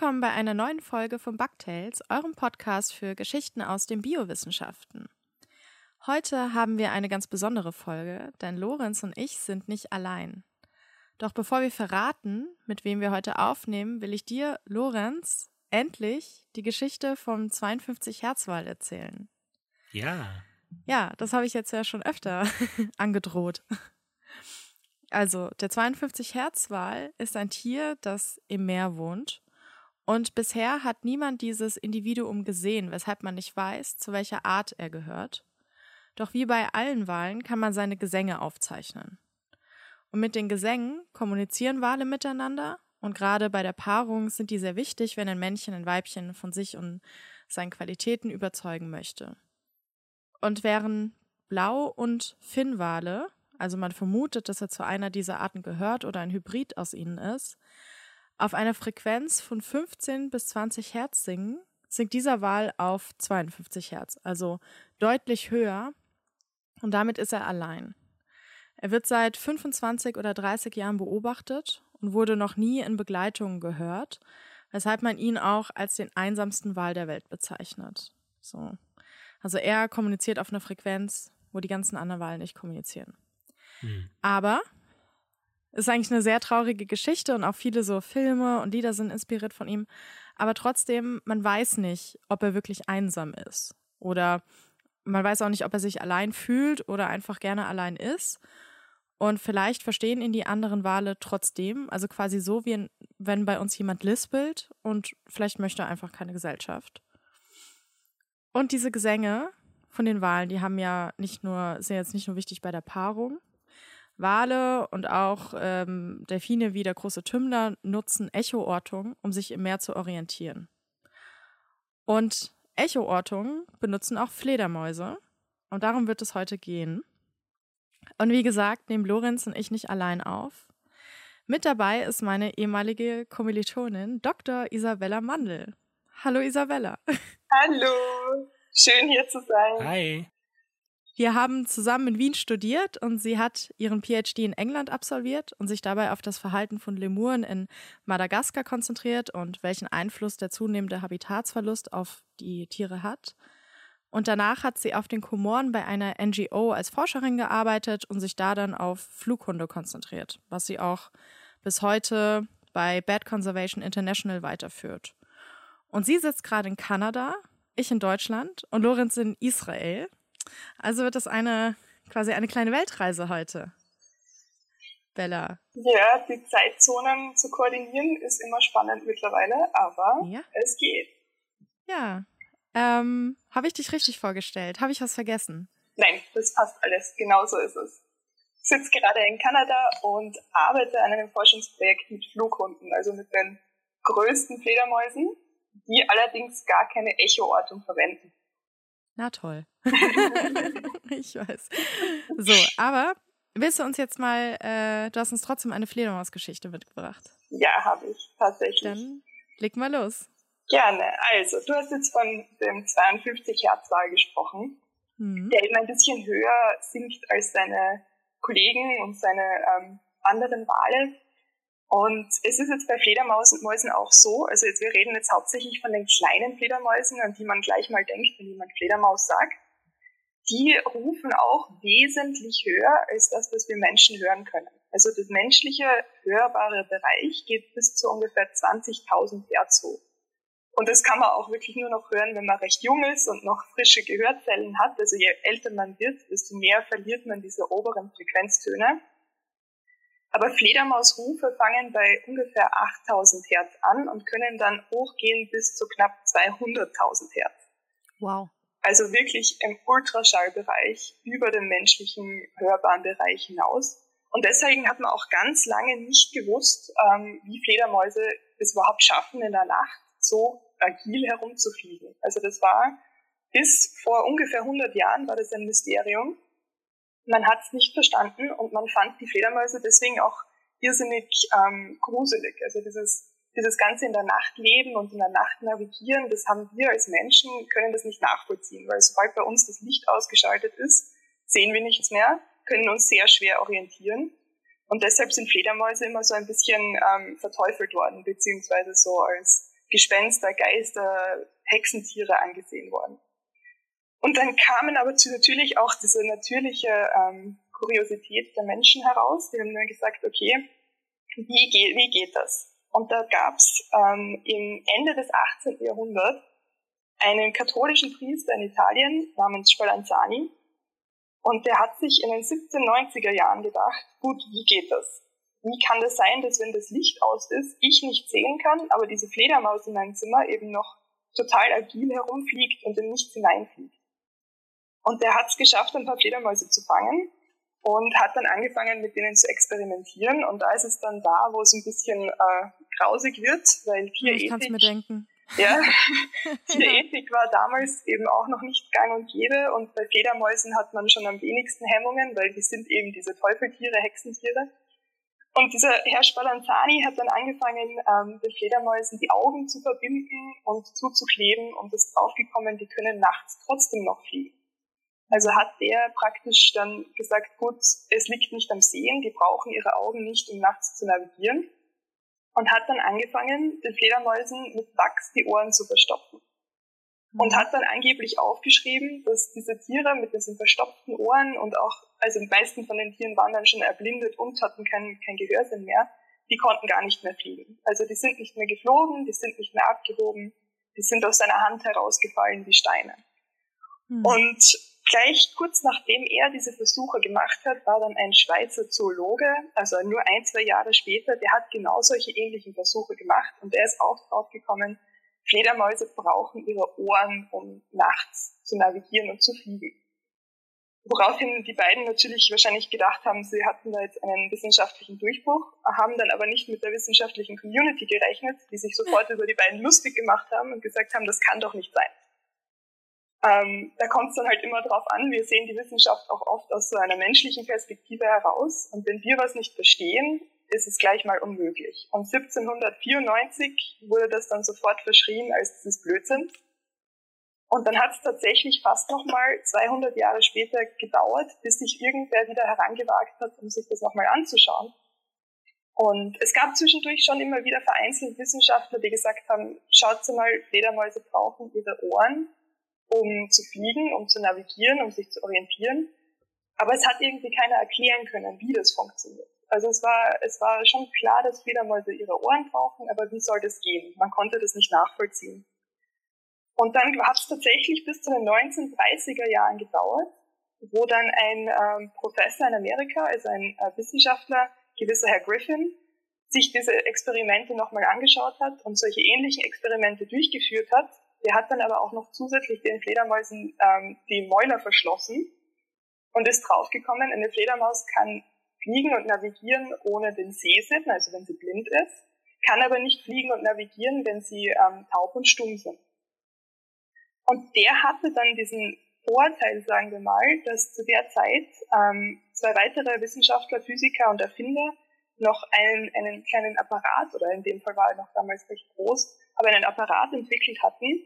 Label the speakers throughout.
Speaker 1: Willkommen bei einer neuen Folge von Bugtails, eurem Podcast für Geschichten aus den Biowissenschaften. Heute haben wir eine ganz besondere Folge, denn Lorenz und ich sind nicht allein. Doch bevor wir verraten, mit wem wir heute aufnehmen, will ich dir, Lorenz, endlich die Geschichte vom 52 Herzwal erzählen.
Speaker 2: Ja.
Speaker 1: Ja, das habe ich jetzt ja schon öfter angedroht. Also, der 52 Herzwal ist ein Tier, das im Meer wohnt und bisher hat niemand dieses Individuum gesehen, weshalb man nicht weiß, zu welcher Art er gehört. Doch wie bei allen Walen kann man seine Gesänge aufzeichnen. Und mit den Gesängen kommunizieren Wale miteinander und gerade bei der Paarung sind die sehr wichtig, wenn ein Männchen ein Weibchen von sich und seinen Qualitäten überzeugen möchte. Und während Blau- und Finnwale, also man vermutet, dass er zu einer dieser Arten gehört oder ein Hybrid aus ihnen ist, auf einer Frequenz von 15 bis 20 Hertz singen, singt dieser Wal auf 52 Hertz, also deutlich höher. Und damit ist er allein. Er wird seit 25 oder 30 Jahren beobachtet und wurde noch nie in Begleitung gehört, weshalb man ihn auch als den einsamsten Wal der Welt bezeichnet. So. Also er kommuniziert auf einer Frequenz, wo die ganzen anderen Wale nicht kommunizieren. Hm. Aber ist eigentlich eine sehr traurige Geschichte und auch viele so Filme und Lieder sind inspiriert von ihm. Aber trotzdem, man weiß nicht, ob er wirklich einsam ist. Oder man weiß auch nicht, ob er sich allein fühlt oder einfach gerne allein ist. Und vielleicht verstehen ihn die anderen Wale trotzdem. Also quasi so, wie wenn bei uns jemand lispelt und vielleicht möchte er einfach keine Gesellschaft. Und diese Gesänge von den Walen, die haben ja nicht nur, sind jetzt nicht nur wichtig bei der Paarung, Wale und auch ähm, Delfine wie der große Tümmler nutzen Echoortungen, um sich im Meer zu orientieren. Und Echoortungen benutzen auch Fledermäuse. Und darum wird es heute gehen. Und wie gesagt, nehmen Lorenz und ich nicht allein auf. Mit dabei ist meine ehemalige Kommilitonin Dr. Isabella Mandel. Hallo Isabella.
Speaker 3: Hallo, schön hier zu sein.
Speaker 2: Hi.
Speaker 1: Wir haben zusammen in Wien studiert und sie hat ihren PhD in England absolviert und sich dabei auf das Verhalten von Lemuren in Madagaskar konzentriert und welchen Einfluss der zunehmende Habitatsverlust auf die Tiere hat. Und danach hat sie auf den Komoren bei einer NGO als Forscherin gearbeitet und sich da dann auf Flughunde konzentriert, was sie auch bis heute bei Bad Conservation International weiterführt. Und sie sitzt gerade in Kanada, ich in Deutschland und Lorenz in Israel. Also wird das eine quasi eine kleine Weltreise heute. Bella.
Speaker 3: Ja, die Zeitzonen zu koordinieren ist immer spannend mittlerweile, aber ja. es geht.
Speaker 1: Ja. Ähm, Habe ich dich richtig vorgestellt? Habe ich was vergessen?
Speaker 3: Nein, das passt alles. Genauso ist es. Ich sitze gerade in Kanada und arbeite an einem Forschungsprojekt mit Flughunden, also mit den größten Fledermäusen, die allerdings gar keine Echoortung verwenden.
Speaker 1: Na toll. ich weiß. So, aber willst du uns jetzt mal, äh, du hast uns trotzdem eine Fledermausgeschichte mitgebracht.
Speaker 3: Ja, habe ich, tatsächlich.
Speaker 1: Dann leg mal los.
Speaker 3: Gerne. Also, du hast jetzt von dem 52 Hertz Wal gesprochen, mhm. der eben ein bisschen höher sinkt als seine Kollegen und seine ähm, anderen Wale. Und es ist jetzt bei Fledermäusen auch so, also jetzt, wir reden jetzt hauptsächlich von den kleinen Fledermäusen, an die man gleich mal denkt, wenn jemand Fledermaus sagt. Die rufen auch wesentlich höher als das, was wir Menschen hören können. Also das menschliche hörbare Bereich geht bis zu ungefähr 20.000 Hertz hoch. Und das kann man auch wirklich nur noch hören, wenn man recht jung ist und noch frische Gehörzellen hat. Also je älter man wird, desto mehr verliert man diese oberen Frequenztöne. Aber Fledermausrufe fangen bei ungefähr 8000 Hertz an und können dann hochgehen bis zu knapp 200.000 Hertz.
Speaker 1: Wow.
Speaker 3: Also wirklich im Ultraschallbereich über den menschlichen hörbaren Bereich hinaus. Und deswegen hat man auch ganz lange nicht gewusst, ähm, wie Fledermäuse es überhaupt schaffen, in der Nacht so agil herumzufliegen. Also das war bis vor ungefähr 100 Jahren war das ein Mysterium man hat es nicht verstanden und man fand die Fledermäuse deswegen auch irrsinnig ähm, gruselig. Also dieses, dieses Ganze in der Nacht leben und in der Nacht navigieren, das haben wir als Menschen, können das nicht nachvollziehen, weil sobald bei uns das Licht ausgeschaltet ist, sehen wir nichts mehr, können uns sehr schwer orientieren. Und deshalb sind Fledermäuse immer so ein bisschen ähm, verteufelt worden, beziehungsweise so als Gespenster, Geister, Hexentiere angesehen worden. Und dann kamen aber natürlich auch diese natürliche ähm, Kuriosität der Menschen heraus. Die haben dann gesagt, okay, wie, geht, wie geht das? Und da gab's ähm, im Ende des 18. Jahrhunderts einen katholischen Priester in Italien namens Spallanzani. Und der hat sich in den 1790er Jahren gedacht, gut, wie geht das? Wie kann das sein, dass wenn das Licht aus ist, ich nicht sehen kann, aber diese Fledermaus in meinem Zimmer eben noch total agil herumfliegt und in nichts hineinfliegt? Und der hat es geschafft, ein paar Fledermäuse zu fangen und hat dann angefangen, mit denen zu experimentieren. Und da ist es dann da, wo es ein bisschen äh, grausig wird, weil Tierethik... Ich
Speaker 1: kann's mir denken.
Speaker 3: Ja, Tierethik war damals eben auch noch nicht gang und gäbe. Und bei Fledermäusen hat man schon am wenigsten Hemmungen, weil die sind eben diese Teufeltiere, Hexentiere. Und dieser Herr Spallanzani hat dann angefangen, ähm, den Fledermäusen die Augen zu verbinden und zuzukleben und ist draufgekommen, die können nachts trotzdem noch fliegen. Also hat der praktisch dann gesagt, gut, es liegt nicht am Sehen, die brauchen ihre Augen nicht, um nachts zu navigieren. Und hat dann angefangen, den Fledermäusen mit Wachs die Ohren zu verstopfen. Und hat dann angeblich aufgeschrieben, dass diese Tiere mit diesen verstopften Ohren und auch, also die meisten von den Tieren waren dann schon erblindet und hatten kein, kein Gehörsinn mehr, die konnten gar nicht mehr fliegen. Also die sind nicht mehr geflogen, die sind nicht mehr abgehoben, die sind aus seiner Hand herausgefallen wie Steine. Mhm. Und Gleich kurz nachdem er diese Versuche gemacht hat, war dann ein Schweizer Zoologe, also nur ein, zwei Jahre später, der hat genau solche ähnlichen Versuche gemacht und der ist auch drauf gekommen, Fledermäuse brauchen ihre Ohren, um nachts zu navigieren und zu fliegen. Woraufhin die beiden natürlich wahrscheinlich gedacht haben, sie hatten da jetzt einen wissenschaftlichen Durchbruch, haben dann aber nicht mit der wissenschaftlichen Community gerechnet, die sich sofort über die beiden lustig gemacht haben und gesagt haben, das kann doch nicht sein. Ähm, da kommt es dann halt immer drauf an. Wir sehen die Wissenschaft auch oft aus so einer menschlichen Perspektive heraus. Und wenn wir was nicht verstehen, ist es gleich mal unmöglich. Und 1794 wurde das dann sofort verschrien als dieses Blödsinn. Und dann hat es tatsächlich fast nochmal 200 Jahre später gedauert, bis sich irgendwer wieder herangewagt hat, um sich das nochmal anzuschauen. Und es gab zwischendurch schon immer wieder vereinzelt Wissenschaftler, die gesagt haben, schaut mal, Fledermäuse brauchen ihre Ohren, um zu fliegen, um zu navigieren, um sich zu orientieren. Aber es hat irgendwie keiner erklären können, wie das funktioniert. Also es war, es war schon klar, dass Fledermäuse ihre Ohren brauchen, aber wie soll das gehen? Man konnte das nicht nachvollziehen. Und dann hat es tatsächlich bis zu den 1930er Jahren gedauert, wo dann ein ähm, Professor in Amerika, also ein äh, Wissenschaftler, gewisser Herr Griffin, sich diese Experimente nochmal angeschaut hat und solche ähnlichen Experimente durchgeführt hat der hat dann aber auch noch zusätzlich den Fledermäusen ähm, die Mäuler verschlossen und ist draufgekommen, eine Fledermaus kann fliegen und navigieren ohne den Sehsinn, also wenn sie blind ist, kann aber nicht fliegen und navigieren, wenn sie ähm, taub und stumm sind. Und der hatte dann diesen Vorteil, sagen wir mal, dass zu der Zeit ähm, zwei weitere Wissenschaftler, Physiker und Erfinder noch einen, einen kleinen Apparat, oder in dem Fall war er noch damals recht groß, aber einen Apparat entwickelt hatten,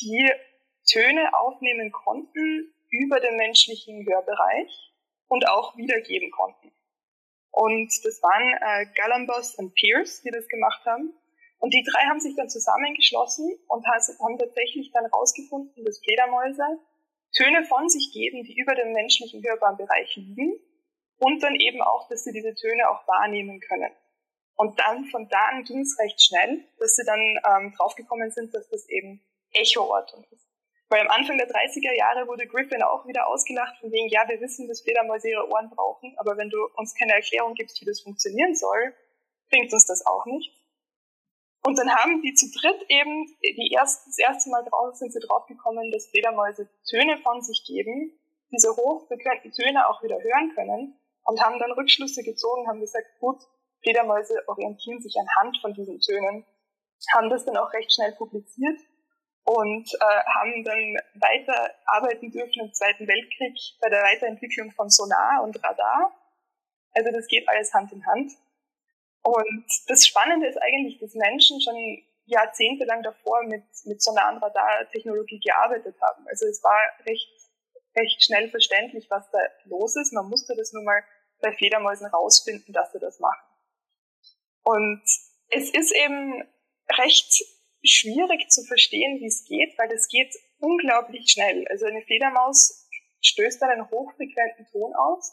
Speaker 3: die Töne aufnehmen konnten über den menschlichen Hörbereich und auch wiedergeben konnten. Und das waren äh, Galambos und Pierce, die das gemacht haben. Und die drei haben sich dann zusammengeschlossen und haben tatsächlich dann rausgefunden, dass Fledermäuse Töne von sich geben, die über dem menschlichen hörbaren Bereich liegen und dann eben auch, dass sie diese Töne auch wahrnehmen können. Und dann von da an ging es recht schnell, dass sie dann ähm, draufgekommen sind, dass das eben Echoortung ist. Weil am Anfang der 30er Jahre wurde Griffin auch wieder ausgelacht von wegen, ja, wir wissen, dass Fledermäuse ihre Ohren brauchen, aber wenn du uns keine Erklärung gibst, wie das funktionieren soll, bringt uns das auch nicht. Und dann haben die zu dritt eben, die erst, das erste Mal drauf sind sie draufgekommen, dass Fledermäuse Töne von sich geben, diese hochfrequenten Töne auch wieder hören können und haben dann Rückschlüsse gezogen, haben gesagt, gut, Fledermäuse orientieren sich anhand von diesen Tönen, haben das dann auch recht schnell publiziert und äh, haben dann weiter arbeiten dürfen im Zweiten Weltkrieg bei der Weiterentwicklung von Sonar und Radar. Also das geht alles Hand in Hand. Und das Spannende ist eigentlich, dass Menschen schon jahrzehntelang davor mit, mit Sonar- und Radartechnologie gearbeitet haben. Also es war recht, recht schnell verständlich, was da los ist. Man musste das nur mal bei Fledermäusen rausfinden, dass sie das machen. Und es ist eben recht schwierig zu verstehen, wie es geht, weil es geht unglaublich schnell. Also eine Fledermaus stößt einen hochfrequenten Ton aus,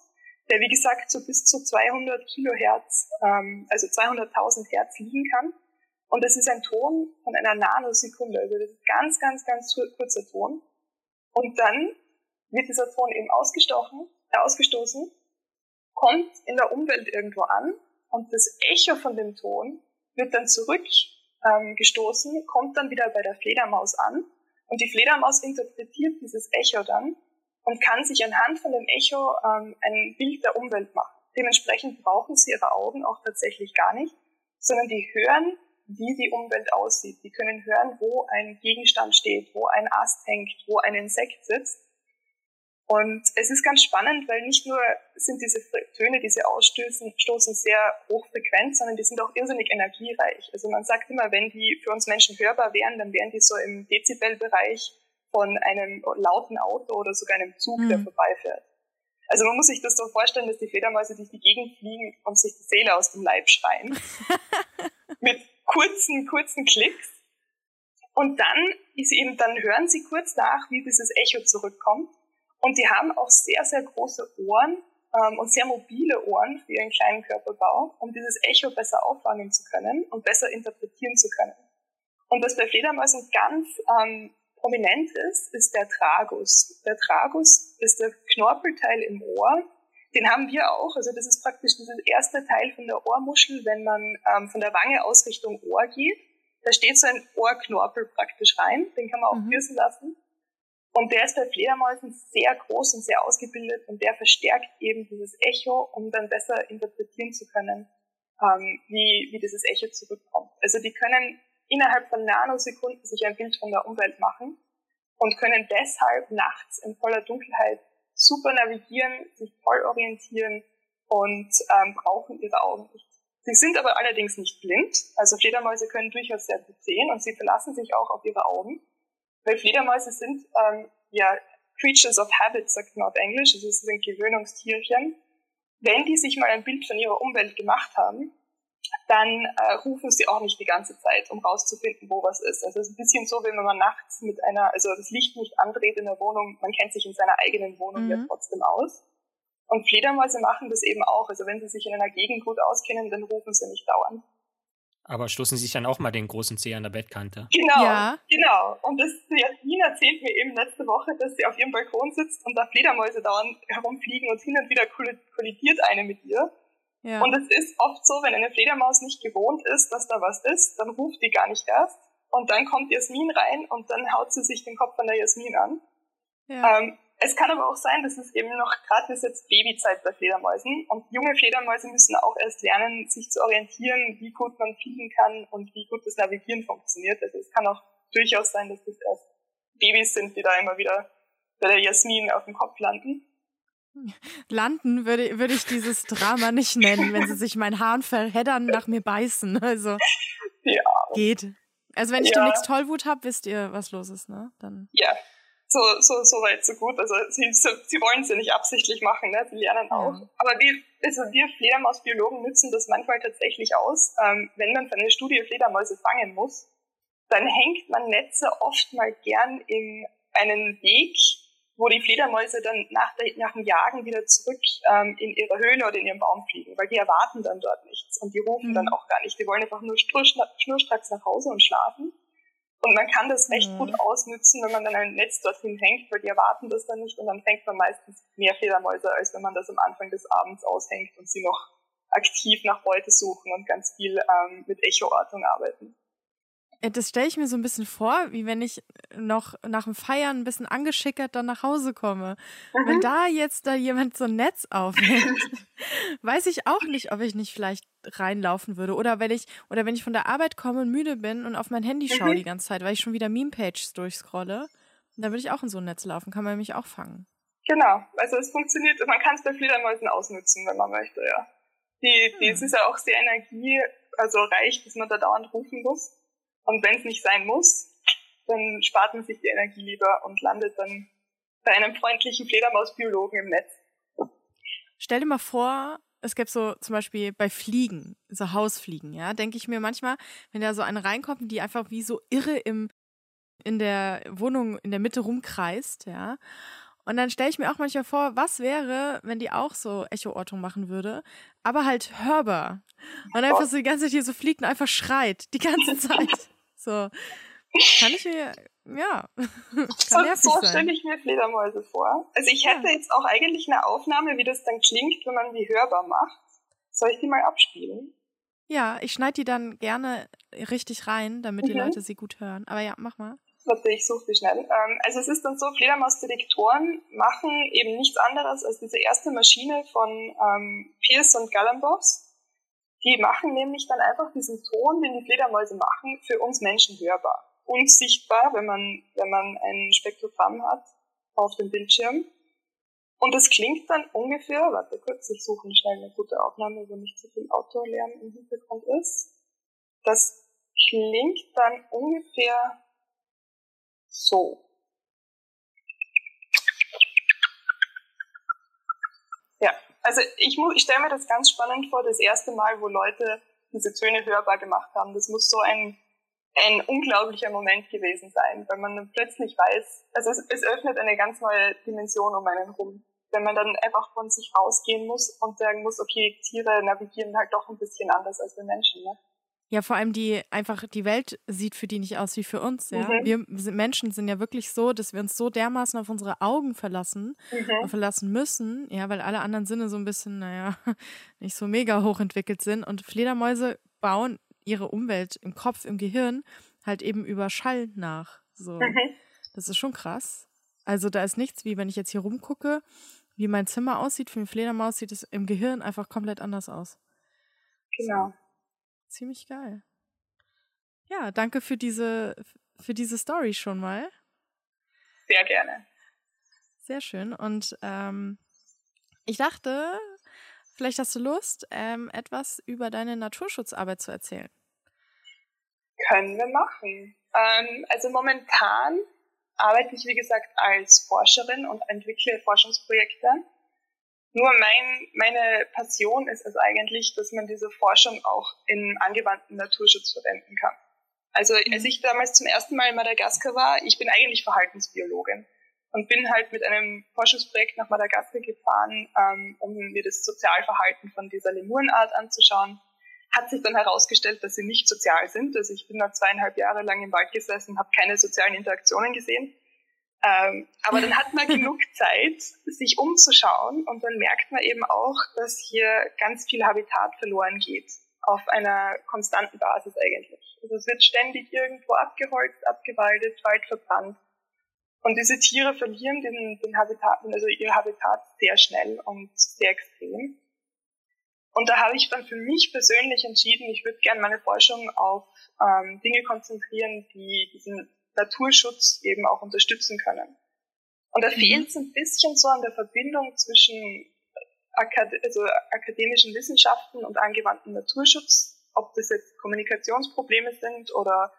Speaker 3: der wie gesagt so bis zu 200 Kilohertz, ähm, also 200.000 Hertz liegen kann. Und das ist ein Ton von einer Nanosekunde, also das ist ganz, ganz, ganz kurzer Ton. Und dann wird dieser Ton eben ausgestochen, äh, ausgestoßen, kommt in der Umwelt irgendwo an und das Echo von dem Ton wird dann zurückgestoßen, ähm, kommt dann wieder bei der Fledermaus an und die Fledermaus interpretiert dieses Echo dann und kann sich anhand von dem Echo ähm, ein Bild der Umwelt machen. Dementsprechend brauchen sie ihre Augen auch tatsächlich gar nicht, sondern die hören, wie die Umwelt aussieht. Die können hören, wo ein Gegenstand steht, wo ein Ast hängt, wo ein Insekt sitzt und es ist ganz spannend, weil nicht nur sind diese Töne, die sie ausstoßen, stoßen sehr hochfrequent, sondern die sind auch irrsinnig energiereich. Also man sagt immer, wenn die für uns Menschen hörbar wären, dann wären die so im Dezibelbereich von einem lauten Auto oder sogar einem Zug, mhm. der vorbeifährt. Also man muss sich das so vorstellen, dass die Fledermäuse durch die Gegend fliegen und sich die Seele aus dem Leib schreien. Mit kurzen, kurzen Klicks. Und dann ist eben, dann hören sie kurz nach, wie dieses Echo zurückkommt und die haben auch sehr, sehr große Ohren ähm, und sehr mobile Ohren für ihren kleinen Körperbau, um dieses Echo besser auffangen zu können und besser interpretieren zu können. Und was bei Fledermäusen ganz ähm, prominent ist, ist der Tragus. Der Tragus ist der Knorpelteil im Ohr. Den haben wir auch. Also das ist praktisch dieser erste Teil von der Ohrmuschel, wenn man ähm, von der Wange aus Richtung Ohr geht. Da steht so ein Ohrknorpel praktisch rein. Den kann man auch mhm. piercen lassen. Und der ist bei Fledermäusen sehr groß und sehr ausgebildet und der verstärkt eben dieses Echo, um dann besser interpretieren zu können, ähm, wie, wie dieses Echo zurückkommt. Also die können innerhalb von Nanosekunden sich ein Bild von der Umwelt machen und können deshalb nachts in voller Dunkelheit super navigieren, sich voll orientieren und ähm, brauchen ihre Augen nicht. Sie sind aber allerdings nicht blind. Also Fledermäuse können durchaus sehr gut sehen und sie verlassen sich auch auf ihre Augen. Weil Fledermäuse sind ähm, ja Creatures of Habit, sagt man auf Englisch, also es sind Gewöhnungstierchen. Wenn die sich mal ein Bild von ihrer Umwelt gemacht haben, dann äh, rufen sie auch nicht die ganze Zeit, um rauszufinden, wo was ist. Also es ist ein bisschen so, wenn man nachts mit einer, also das Licht nicht andreht in der Wohnung, man kennt sich in seiner eigenen Wohnung mhm. ja trotzdem aus. Und Fledermäuse machen das eben auch. Also wenn sie sich in einer Gegend gut auskennen, dann rufen sie nicht dauernd.
Speaker 2: Aber stoßen Sie sich dann auch mal den großen Zeh an der Bettkante?
Speaker 3: Genau, ja. genau. Und das Jasmin erzählt mir eben letzte Woche, dass sie auf ihrem Balkon sitzt und da Fledermäuse dauernd herumfliegen und hin und wieder kollidiert eine mit ihr. Ja. Und es ist oft so, wenn eine Fledermaus nicht gewohnt ist, dass da was ist, dann ruft die gar nicht erst. Und dann kommt Jasmin rein und dann haut sie sich den Kopf von der Jasmin an. Ja. Ähm, es kann aber auch sein, dass es eben noch gerade ist jetzt Babyzeit bei Fledermäusen und junge Fledermäuse müssen auch erst lernen, sich zu orientieren, wie gut man fliegen kann und wie gut das Navigieren funktioniert. Also es kann auch durchaus sein, dass das erst Babys sind, die da immer wieder bei der Jasmin auf dem Kopf landen.
Speaker 1: Landen würde, würde ich dieses Drama nicht nennen, wenn sie sich mein Hahn verheddern, nach mir beißen. Also ja. geht. Also wenn ich ja. demnächst Tollwut habe, wisst ihr, was los ist, ne? Dann.
Speaker 3: Ja, so, so, so weit, so gut. Also sie, so, sie wollen es ja nicht absichtlich machen, ne? sie lernen auch. Ja. Aber wir, also wir Fledermausbiologen nutzen das manchmal tatsächlich aus. Ähm, wenn man für eine Studie Fledermäuse fangen muss, dann hängt man Netze oft mal gern in einen Weg, wo die Fledermäuse dann nach, der, nach dem Jagen wieder zurück ähm, in ihre Höhle oder in ihren Baum fliegen, weil die erwarten dann dort nichts und die rufen mhm. dann auch gar nicht. Die wollen einfach nur schnurstracks nach Hause und schlafen. Und man kann das recht mhm. gut ausnützen, wenn man dann ein Netz dorthin hängt, weil die erwarten das dann nicht und dann fängt man meistens mehr Fledermäuse, als wenn man das am Anfang des Abends aushängt und sie noch aktiv nach Beute suchen und ganz viel ähm, mit Echoortung arbeiten.
Speaker 1: Äh, das stelle ich mir so ein bisschen vor, wie wenn ich noch nach dem Feiern ein bisschen angeschickert dann nach Hause komme. Mhm. Wenn da jetzt da jemand so ein Netz aufhängt, weiß ich auch nicht, ob ich nicht vielleicht reinlaufen würde. Oder wenn ich, oder wenn ich von der Arbeit komme und müde bin und auf mein Handy schaue mhm. die ganze Zeit, weil ich schon wieder Meme-Pages durchscrolle, dann würde ich auch in so ein Netz laufen, kann man mich auch fangen.
Speaker 3: Genau, also es funktioniert, man kann es bei Fledermäusen ausnutzen, wenn man möchte, ja. Die, die, hm. Es ist ja auch sehr energie, also reich, dass man da dauernd rufen muss. Und wenn es nicht sein muss, dann spart man sich die Energie lieber und landet dann bei einem freundlichen Fledermausbiologen im Netz.
Speaker 1: Stell dir mal vor, es gibt so zum Beispiel bei Fliegen, so Hausfliegen, ja, denke ich mir manchmal, wenn da so eine reinkommt, die einfach wie so irre im, in der Wohnung in der Mitte rumkreist, ja. Und dann stelle ich mir auch manchmal vor, was wäre, wenn die auch so Echo-Ortung machen würde, aber halt hörbar. Und einfach so die ganze Zeit hier so fliegt und einfach schreit, die ganze Zeit. So. Kann ich mir, ja.
Speaker 3: so so stelle ich mir Fledermäuse vor. Also ich hätte ja. jetzt auch eigentlich eine Aufnahme, wie das dann klingt, wenn man die hörbar macht. Soll ich die mal abspielen?
Speaker 1: Ja, ich schneide die dann gerne richtig rein, damit mhm. die Leute sie gut hören. Aber ja, mach mal.
Speaker 3: Warte, ich suche die schnell. Ähm, also es ist dann so, Fledermausdetektoren machen eben nichts anderes als diese erste Maschine von ähm, Pierce und Gallenboss. Die machen nämlich dann einfach diesen Ton, den die Fledermäuse machen, für uns Menschen hörbar. Unsichtbar, wenn man, wenn man ein Spektrogramm hat auf dem Bildschirm. Und das klingt dann ungefähr, warte kurz, ich suche schnell eine gute Aufnahme, wo nicht so viel Autolärm im Hintergrund ist. Das klingt dann ungefähr so. Ja, also ich, ich stelle mir das ganz spannend vor, das erste Mal, wo Leute diese Töne hörbar gemacht haben. Das muss so ein, ein unglaublicher Moment gewesen sein, weil man dann plötzlich weiß, also es, es öffnet eine ganz neue Dimension um einen rum. Wenn man dann einfach von sich rausgehen muss und sagen muss, okay, Tiere navigieren halt doch ein bisschen anders als wir Menschen. Ne?
Speaker 1: Ja, vor allem die einfach, die Welt sieht für die nicht aus wie für uns, ja. Mhm. Wir Menschen sind ja wirklich so, dass wir uns so dermaßen auf unsere Augen verlassen mhm. verlassen müssen, ja, weil alle anderen Sinne so ein bisschen, naja, nicht so mega hochentwickelt sind. Und Fledermäuse bauen ihre Umwelt im Kopf, im Gehirn halt eben über Schall nach. So. Mhm. Das ist schon krass. Also da ist nichts, wie wenn ich jetzt hier rumgucke, wie mein Zimmer aussieht, für eine Fledermaus sieht es im Gehirn einfach komplett anders aus.
Speaker 3: Genau.
Speaker 1: Ziemlich geil. Ja, danke für diese, für diese Story schon mal.
Speaker 3: Sehr gerne.
Speaker 1: Sehr schön. Und ähm, ich dachte, vielleicht hast du Lust, ähm, etwas über deine Naturschutzarbeit zu erzählen.
Speaker 3: Können wir machen. Ähm, also momentan arbeite ich, wie gesagt, als Forscherin und entwickle Forschungsprojekte nur mein, meine Passion ist es eigentlich, dass man diese Forschung auch in angewandten Naturschutz verwenden kann. Also mhm. als ich damals zum ersten Mal in Madagaskar war, ich bin eigentlich Verhaltensbiologin und bin halt mit einem Forschungsprojekt nach Madagaskar gefahren, ähm, um mir das Sozialverhalten von dieser Lemurenart anzuschauen. Hat sich dann herausgestellt, dass sie nicht sozial sind. Also ich bin da zweieinhalb Jahre lang im Wald gesessen, habe keine sozialen Interaktionen gesehen ähm, aber dann hat man genug Zeit, sich umzuschauen und dann merkt man eben auch, dass hier ganz viel Habitat verloren geht, auf einer konstanten Basis eigentlich. Also es wird ständig irgendwo abgeholzt, abgewaldet, Wald verbrannt. Und diese Tiere verlieren den, den Habitat, also ihr Habitat sehr schnell und sehr extrem. Und da habe ich dann für mich persönlich entschieden, ich würde gerne meine Forschung auf ähm, Dinge konzentrieren, die diesen Naturschutz eben auch unterstützen können. Und da mhm. fehlt es ein bisschen so an der Verbindung zwischen Akad also akademischen Wissenschaften und angewandten Naturschutz, ob das jetzt Kommunikationsprobleme sind oder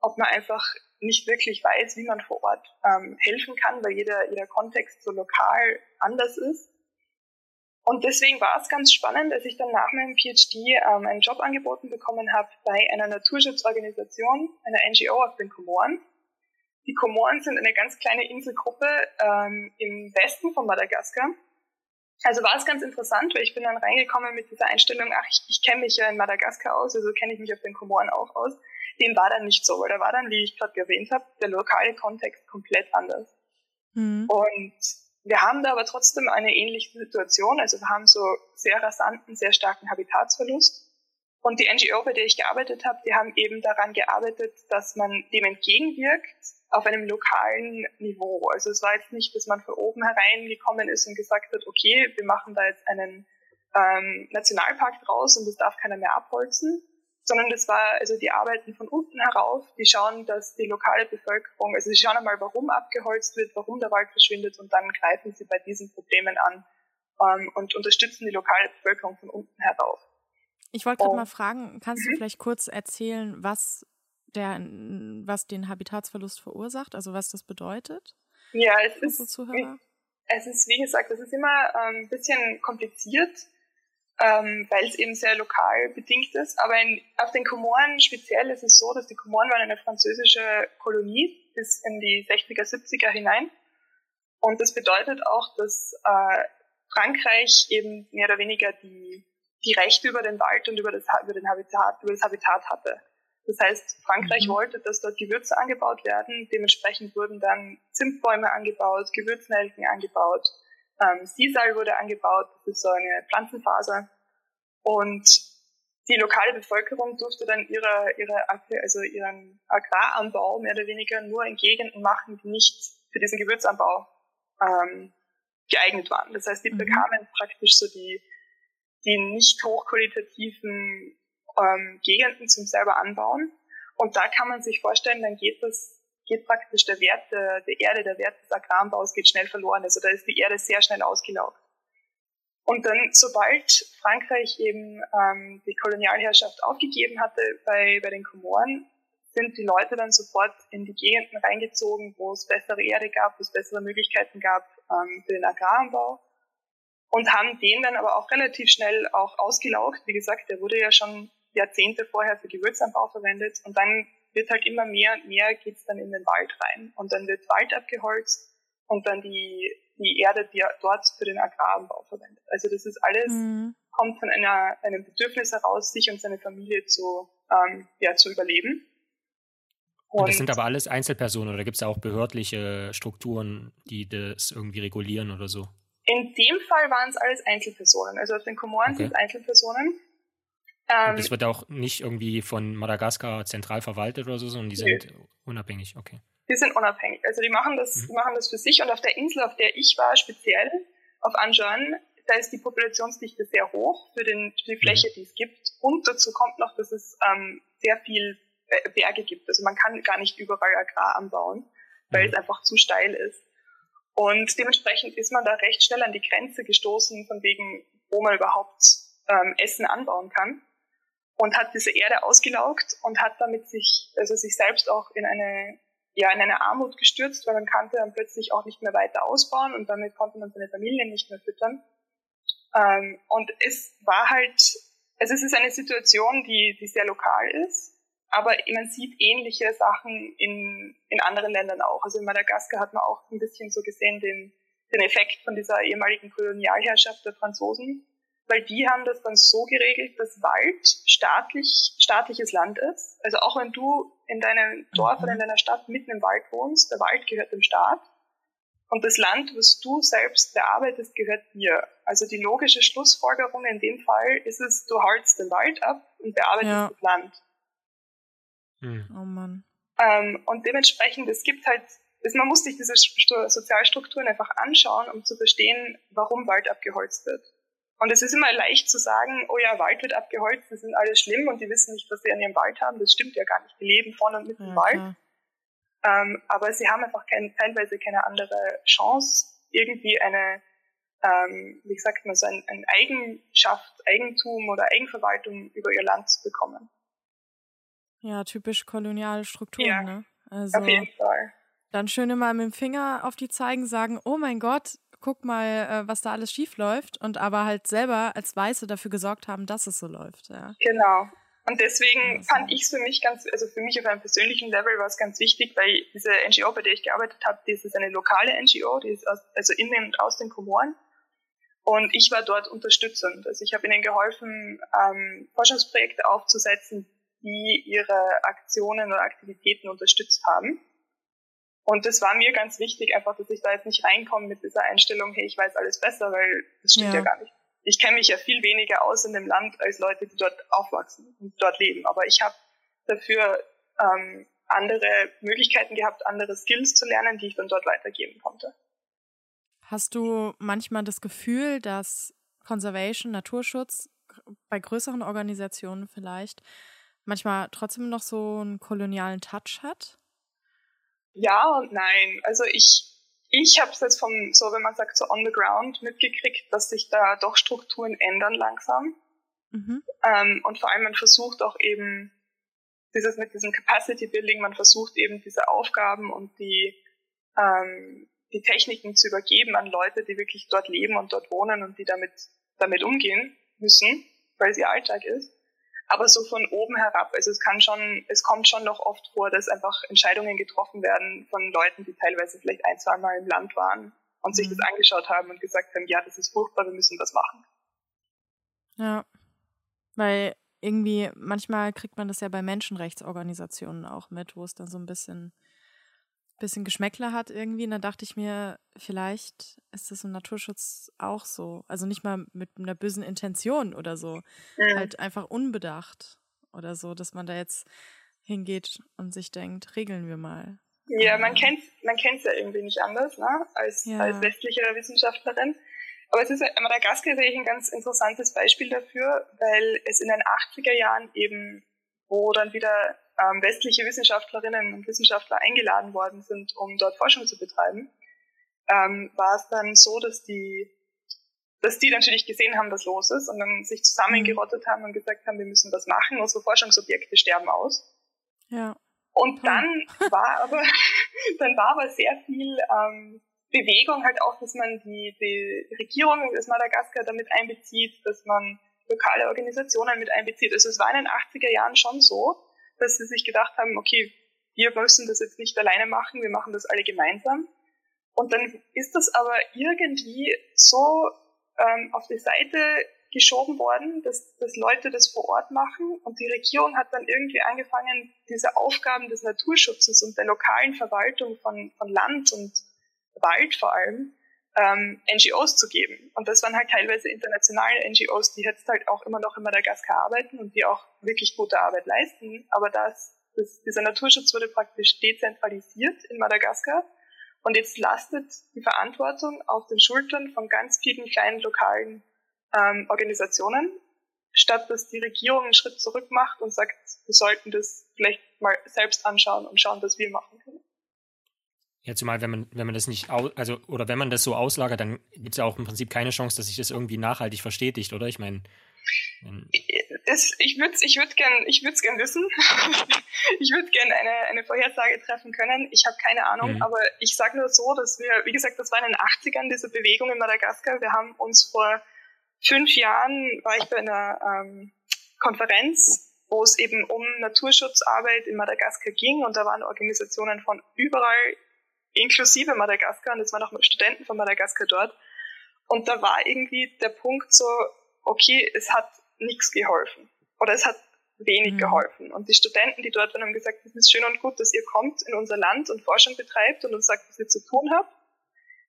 Speaker 3: ob man einfach nicht wirklich weiß, wie man vor Ort ähm, helfen kann, weil jeder, jeder Kontext so lokal anders ist. Und deswegen war es ganz spannend, als ich dann nach meinem PhD ähm, einen Job angeboten bekommen habe bei einer Naturschutzorganisation, einer NGO auf den Komoren. Die Komoren sind eine ganz kleine Inselgruppe ähm, im Westen von Madagaskar. Also war es ganz interessant, weil ich bin dann reingekommen mit dieser Einstellung, ach, ich, ich kenne mich ja in Madagaskar aus, also kenne ich mich auf den Komoren auch aus. Dem war dann nicht so, weil da war dann, wie ich gerade erwähnt habe, der lokale Kontext komplett anders. Mhm. Und wir haben da aber trotzdem eine ähnliche Situation. Also wir haben so sehr rasanten, sehr starken Habitatsverlust. Und die NGO, bei der ich gearbeitet habe, die haben eben daran gearbeitet, dass man dem entgegenwirkt auf einem lokalen Niveau. Also es war jetzt nicht, dass man von oben hereingekommen ist und gesagt hat, okay, wir machen da jetzt einen ähm, Nationalpark draus und das darf keiner mehr abholzen, sondern das war also die arbeiten von unten herauf, die schauen, dass die lokale Bevölkerung, also sie schauen einmal, warum abgeholzt wird, warum der Wald verschwindet und dann greifen sie bei diesen Problemen an ähm, und unterstützen die lokale Bevölkerung von unten herauf.
Speaker 1: Ich wollte gerade mal fragen, kannst du mhm. vielleicht kurz erzählen, was der, was den Habitatsverlust verursacht, also was das bedeutet?
Speaker 3: Ja, es ist, es ist wie gesagt, es ist immer ähm, ein bisschen kompliziert. ähm, weil es eben sehr lokal bedingt ist. Aber in, auf den Komoren speziell ist es so, dass die Komoren waren eine französische Kolonie bis in die 60er, 70er hinein. Und das bedeutet auch, dass äh, Frankreich eben mehr oder weniger die, die Rechte über den Wald und über das, über den Habitat, über das Habitat hatte. Das heißt, Frankreich mhm. wollte, dass dort Gewürze angebaut werden. Dementsprechend wurden dann Zimtbäume angebaut, Gewürznelken angebaut, ähm, Sisal wurde angebaut, das ist so eine Pflanzenfaser. Und die lokale Bevölkerung durfte dann ihre, ihre, also ihren Agraranbau mehr oder weniger nur in Gegenden machen, die nicht für diesen Gewürzanbau ähm, geeignet waren. Das heißt, die mhm. bekamen praktisch so die, die nicht hochqualitativen ähm, Gegenden zum selber anbauen. Und da kann man sich vorstellen, dann geht das geht praktisch der Wert der, der Erde, der Wert des Agraranbaus geht schnell verloren. Also da ist die Erde sehr schnell ausgelaugt. Und dann, sobald Frankreich eben ähm, die Kolonialherrschaft aufgegeben hatte bei, bei den Komoren, sind die Leute dann sofort in die Gegenden reingezogen, wo es bessere Erde gab, wo es bessere Möglichkeiten gab ähm, für den Agraranbau und haben den dann aber auch relativ schnell auch ausgelaugt. Wie gesagt, der wurde ja schon Jahrzehnte vorher für Gewürzanbau verwendet und dann wird halt immer mehr und mehr geht's dann in den Wald rein. Und dann wird Wald abgeholzt und dann die, die Erde, die dort für den Agraranbau verwendet. Also das ist alles, mhm. kommt von einer, einem Bedürfnis heraus, sich und seine Familie zu, ähm, ja, zu überleben.
Speaker 2: Und, und das sind aber alles Einzelpersonen oder gibt es auch behördliche Strukturen, die das irgendwie regulieren oder so?
Speaker 3: In dem Fall waren es alles Einzelpersonen. Also auf den Komoren okay. sind es Einzelpersonen.
Speaker 2: Ähm, das wird auch nicht irgendwie von Madagaskar zentral verwaltet oder so, sondern die sind nö. unabhängig, okay.
Speaker 3: Die sind unabhängig. Also die machen das, mhm. die machen das für sich und auf der Insel, auf der ich war, speziell, auf Anjan, da ist die Populationsdichte sehr hoch für, den, für die Fläche, mhm. die es gibt. Und dazu kommt noch, dass es ähm, sehr viel Berge gibt. Also man kann gar nicht überall Agrar anbauen, weil mhm. es einfach zu steil ist. Und dementsprechend ist man da recht schnell an die Grenze gestoßen, von wegen, wo man überhaupt ähm, Essen anbauen kann und hat diese Erde ausgelaugt und hat damit sich, also sich selbst auch in eine, ja, in eine Armut gestürzt, weil man konnte dann plötzlich auch nicht mehr weiter ausbauen und damit konnte man seine Familie nicht mehr füttern. Ähm, und es war halt, also es ist eine Situation, die, die sehr lokal ist, aber man sieht ähnliche Sachen in, in anderen Ländern auch. Also in Madagaskar hat man auch ein bisschen so gesehen den, den Effekt von dieser ehemaligen Kolonialherrschaft der Franzosen, weil die haben das dann so geregelt, dass Wald staatlich, staatliches Land ist. Also auch wenn du in deinem Dorf mhm. oder in deiner Stadt mitten im Wald wohnst, der Wald gehört dem Staat. Und das Land, was du selbst bearbeitest, gehört dir. Also die logische Schlussfolgerung in dem Fall ist es, du holst den Wald ab und bearbeitest ja. das Land.
Speaker 1: Hm. Oh Mann.
Speaker 3: Ähm, und dementsprechend, es gibt halt, es, man muss sich diese Sozialstrukturen einfach anschauen, um zu verstehen, warum Wald abgeholzt wird. Und es ist immer leicht zu sagen, oh ja, Wald wird abgeholzt, das sind alles schlimm und die wissen nicht, was sie an ihrem Wald haben. Das stimmt ja gar nicht. Die leben vorne und mit dem ja, Wald. Ähm, aber sie haben einfach kein, teilweise keine andere Chance, irgendwie eine, ähm, wie sagt man so, ein, ein Eigenschaft, Eigentum oder Eigenverwaltung über ihr Land zu bekommen.
Speaker 1: Ja, typisch koloniale Strukturen, ja, ne?
Speaker 3: Also, auf jeden Fall.
Speaker 1: Dann schön immer mit dem Finger auf die zeigen, sagen, oh mein Gott, guck mal, äh, was da alles schief läuft und aber halt selber als Weiße dafür gesorgt haben, dass es so läuft. Ja.
Speaker 3: Genau. Und deswegen also. fand ich es für mich ganz, also für mich auf einem persönlichen Level war es ganz wichtig, weil diese NGO, bei der ich gearbeitet habe, die ist eine lokale NGO, die ist aus, also in den und aus den Komoren. Und ich war dort unterstützend. Also ich habe ihnen geholfen, ähm, Forschungsprojekte aufzusetzen, die ihre Aktionen oder Aktivitäten unterstützt haben. Und das war mir ganz wichtig, einfach, dass ich da jetzt nicht reinkomme mit dieser Einstellung, hey, ich weiß alles besser, weil das stimmt ja, ja gar nicht. Ich kenne mich ja viel weniger aus in dem Land als Leute, die dort aufwachsen und dort leben. Aber ich habe dafür ähm, andere Möglichkeiten gehabt, andere Skills zu lernen, die ich dann dort weitergeben konnte.
Speaker 1: Hast du manchmal das Gefühl, dass Conservation, Naturschutz bei größeren Organisationen vielleicht manchmal trotzdem noch so einen kolonialen Touch hat?
Speaker 3: Ja und nein. Also ich, ich habe es jetzt vom, so wenn man sagt, so on the ground mitgekriegt, dass sich da doch Strukturen ändern langsam. Mhm. Ähm, und vor allem man versucht auch eben dieses mit diesem Capacity Building, man versucht eben diese Aufgaben und die, ähm, die Techniken zu übergeben an Leute, die wirklich dort leben und dort wohnen und die damit, damit umgehen müssen, weil es ihr Alltag ist. Aber so von oben herab, also es kann schon, es kommt schon noch oft vor, dass einfach Entscheidungen getroffen werden von Leuten, die teilweise vielleicht ein, zwei Mal im Land waren und mhm. sich das angeschaut haben und gesagt haben, ja, das ist furchtbar, wir müssen was machen.
Speaker 1: Ja, weil irgendwie, manchmal kriegt man das ja bei Menschenrechtsorganisationen auch mit, wo es dann so ein bisschen, bisschen Geschmäckler hat irgendwie. Und da dachte ich mir, vielleicht ist das im Naturschutz auch so. Also nicht mal mit einer bösen Intention oder so. Mhm. Halt einfach unbedacht oder so, dass man da jetzt hingeht und sich denkt, regeln wir mal.
Speaker 3: Ja, man kennt man kennt's ja irgendwie nicht anders, ne? Als, ja. als westliche Wissenschaftlerin. Aber es ist Madagaskar sehe ich ein ganz interessantes Beispiel dafür, weil es in den 80er Jahren eben, wo dann wieder ähm, westliche Wissenschaftlerinnen und Wissenschaftler eingeladen worden sind, um dort Forschung zu betreiben, ähm, war es dann so, dass die, dass die natürlich gesehen haben, was los ist und dann sich zusammengerottet haben und gesagt haben, wir müssen was machen, unsere Forschungsobjekte sterben aus.
Speaker 1: Ja.
Speaker 3: Und dann war aber, dann war aber sehr viel ähm, Bewegung halt auch, dass man die, die Regierung des Madagaskar damit einbezieht, dass man lokale Organisationen mit einbezieht. Also es war in den 80er Jahren schon so, dass sie sich gedacht haben, okay, wir müssen das jetzt nicht alleine machen, wir machen das alle gemeinsam. Und dann ist das aber irgendwie so ähm, auf die Seite geschoben worden, dass, dass Leute das vor Ort machen und die Regierung hat dann irgendwie angefangen, diese Aufgaben des Naturschutzes und der lokalen Verwaltung von, von Land und Wald vor allem, ähm, NGOs zu geben. Und das waren halt teilweise internationale NGOs, die jetzt halt auch immer noch in Madagaskar arbeiten und die auch wirklich gute Arbeit leisten. Aber das, das, dieser Naturschutz wurde praktisch dezentralisiert in Madagaskar. Und jetzt lastet die Verantwortung auf den Schultern von ganz vielen kleinen lokalen ähm, Organisationen, statt dass die Regierung einen Schritt zurück macht und sagt, wir sollten das vielleicht mal selbst anschauen und schauen, was wir machen können.
Speaker 2: Ja, zumal wenn man, wenn man das nicht, also, oder wenn man das so auslagert, dann gibt es ja auch im Prinzip keine Chance, dass sich das irgendwie nachhaltig verstetigt, oder? Ich meine.
Speaker 3: Ich würde ich würd gern, ich würd's gern wissen. ich würde gern eine, eine Vorhersage treffen können. Ich habe keine Ahnung, mhm. aber ich sage nur so, dass wir, wie gesagt, das war in den 80ern, diese Bewegung in Madagaskar. Wir haben uns vor fünf Jahren, war ich bei einer ähm, Konferenz, wo es eben um Naturschutzarbeit in Madagaskar ging und da waren Organisationen von überall inklusive Madagaskar und es waren auch Studenten von Madagaskar dort. Und da war irgendwie der Punkt so, okay, es hat nichts geholfen oder es hat wenig mhm. geholfen. Und die Studenten, die dort waren, haben gesagt, es ist schön und gut, dass ihr kommt in unser Land und Forschung betreibt und uns sagt, was ihr zu tun habt.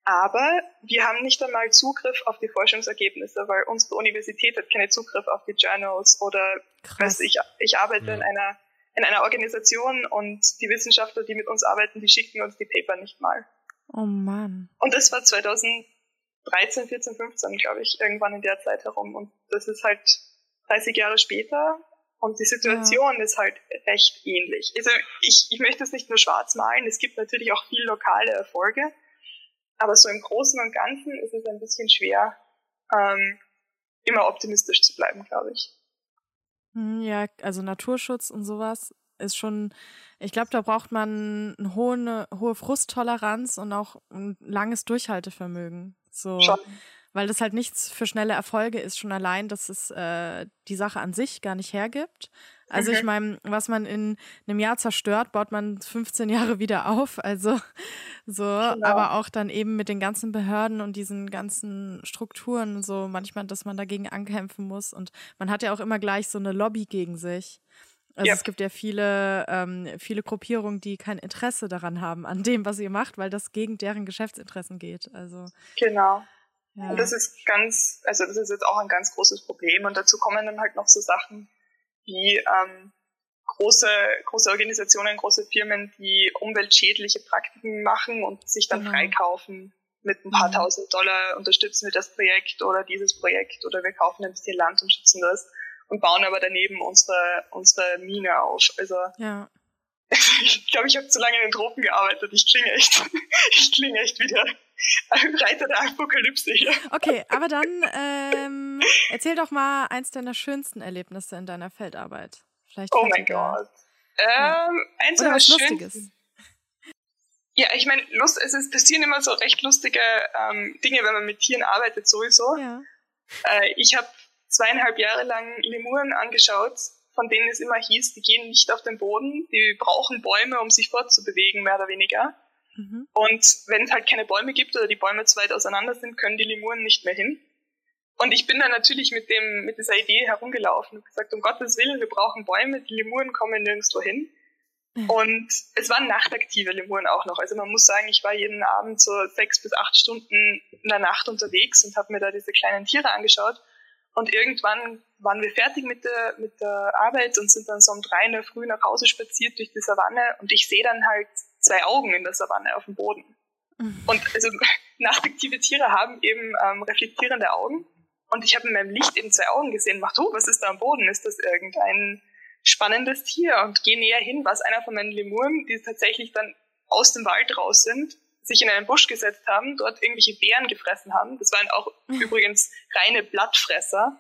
Speaker 3: Aber wir haben nicht einmal Zugriff auf die Forschungsergebnisse, weil unsere Universität hat keinen Zugriff auf die Journals oder Krass. ich, ich arbeite ja. in einer in einer Organisation und die Wissenschaftler, die mit uns arbeiten, die schicken uns die Paper nicht mal.
Speaker 1: Oh Mann.
Speaker 3: Und das war 2013, 14, 15, glaube ich, irgendwann in der Zeit herum. Und das ist halt 30 Jahre später und die Situation ja. ist halt recht ähnlich. Also ich, ich möchte es nicht nur schwarz malen, es gibt natürlich auch viel lokale Erfolge, aber so im Großen und Ganzen ist es ein bisschen schwer, ähm, immer optimistisch zu bleiben, glaube ich.
Speaker 1: Hm, ja, also Naturschutz und sowas ist schon, ich glaube, da braucht man eine hohe, eine hohe Frusttoleranz und auch ein langes Durchhaltevermögen. So. Schon. Weil das halt nichts für schnelle Erfolge ist, schon allein, dass es äh, die Sache an sich gar nicht hergibt. Also okay. ich meine, was man in einem Jahr zerstört, baut man 15 Jahre wieder auf. Also so, genau. aber auch dann eben mit den ganzen Behörden und diesen ganzen Strukturen so manchmal, dass man dagegen ankämpfen muss. Und man hat ja auch immer gleich so eine Lobby gegen sich. Also ja. es gibt ja viele, ähm, viele Gruppierungen, die kein Interesse daran haben, an dem, was ihr macht, weil das gegen deren Geschäftsinteressen geht. Also
Speaker 3: genau. Ja. Und das ist ganz, also das ist jetzt auch ein ganz großes Problem. Und dazu kommen dann halt noch so Sachen wie ähm, große, große Organisationen, große Firmen, die umweltschädliche Praktiken machen und sich dann genau. freikaufen mit ein paar mhm. tausend Dollar unterstützen wir das Projekt oder dieses Projekt oder wir kaufen ein bisschen Land und schützen das und bauen aber daneben unsere, unsere Mine auf. Also
Speaker 1: ja.
Speaker 3: Ich glaube, ich habe zu lange in den Tropen gearbeitet. Ich klinge echt, ich klinge echt wieder Reiter der Apokalypse hier.
Speaker 1: Okay, aber dann ähm, erzähl doch mal eins deiner schönsten Erlebnisse in deiner Feldarbeit. Vielleicht
Speaker 3: oh mein Gott. Ja. Ähm, eins
Speaker 1: Oder was Lustiges.
Speaker 3: Ja, ich meine, Lust, es ist passieren immer so recht lustige ähm, Dinge, wenn man mit Tieren arbeitet, sowieso.
Speaker 1: Ja.
Speaker 3: Äh, ich habe zweieinhalb Jahre lang Lemuren angeschaut, von denen es immer hieß, die gehen nicht auf den Boden, die brauchen Bäume, um sich fortzubewegen, mehr oder weniger. Mhm. Und wenn es halt keine Bäume gibt oder die Bäume zu weit auseinander sind, können die Lemuren nicht mehr hin. Und ich bin dann natürlich mit dem, mit dieser Idee herumgelaufen und gesagt, um Gottes Willen, wir brauchen Bäume, die Lemuren kommen nirgendwo hin. Mhm. Und es waren nachtaktive Lemuren auch noch. Also man muss sagen, ich war jeden Abend so sechs bis acht Stunden in der Nacht unterwegs und habe mir da diese kleinen Tiere angeschaut. Und irgendwann waren wir fertig mit der, mit der Arbeit und sind dann so um drei in der Früh nach Hause spaziert durch die Savanne und ich sehe dann halt zwei Augen in der Savanne auf dem Boden. Mhm. Und also nachtaktive Tiere haben eben ähm, reflektierende Augen. Und ich habe in meinem Licht eben zwei Augen gesehen. Mach du, was ist da am Boden? Ist das irgendein spannendes Tier? Und gehe näher hin, was einer von meinen Lemuren, die tatsächlich dann aus dem Wald raus sind, sich in einen Busch gesetzt haben, dort irgendwelche Beeren gefressen haben. Das waren auch mhm. übrigens reine Blattfresser.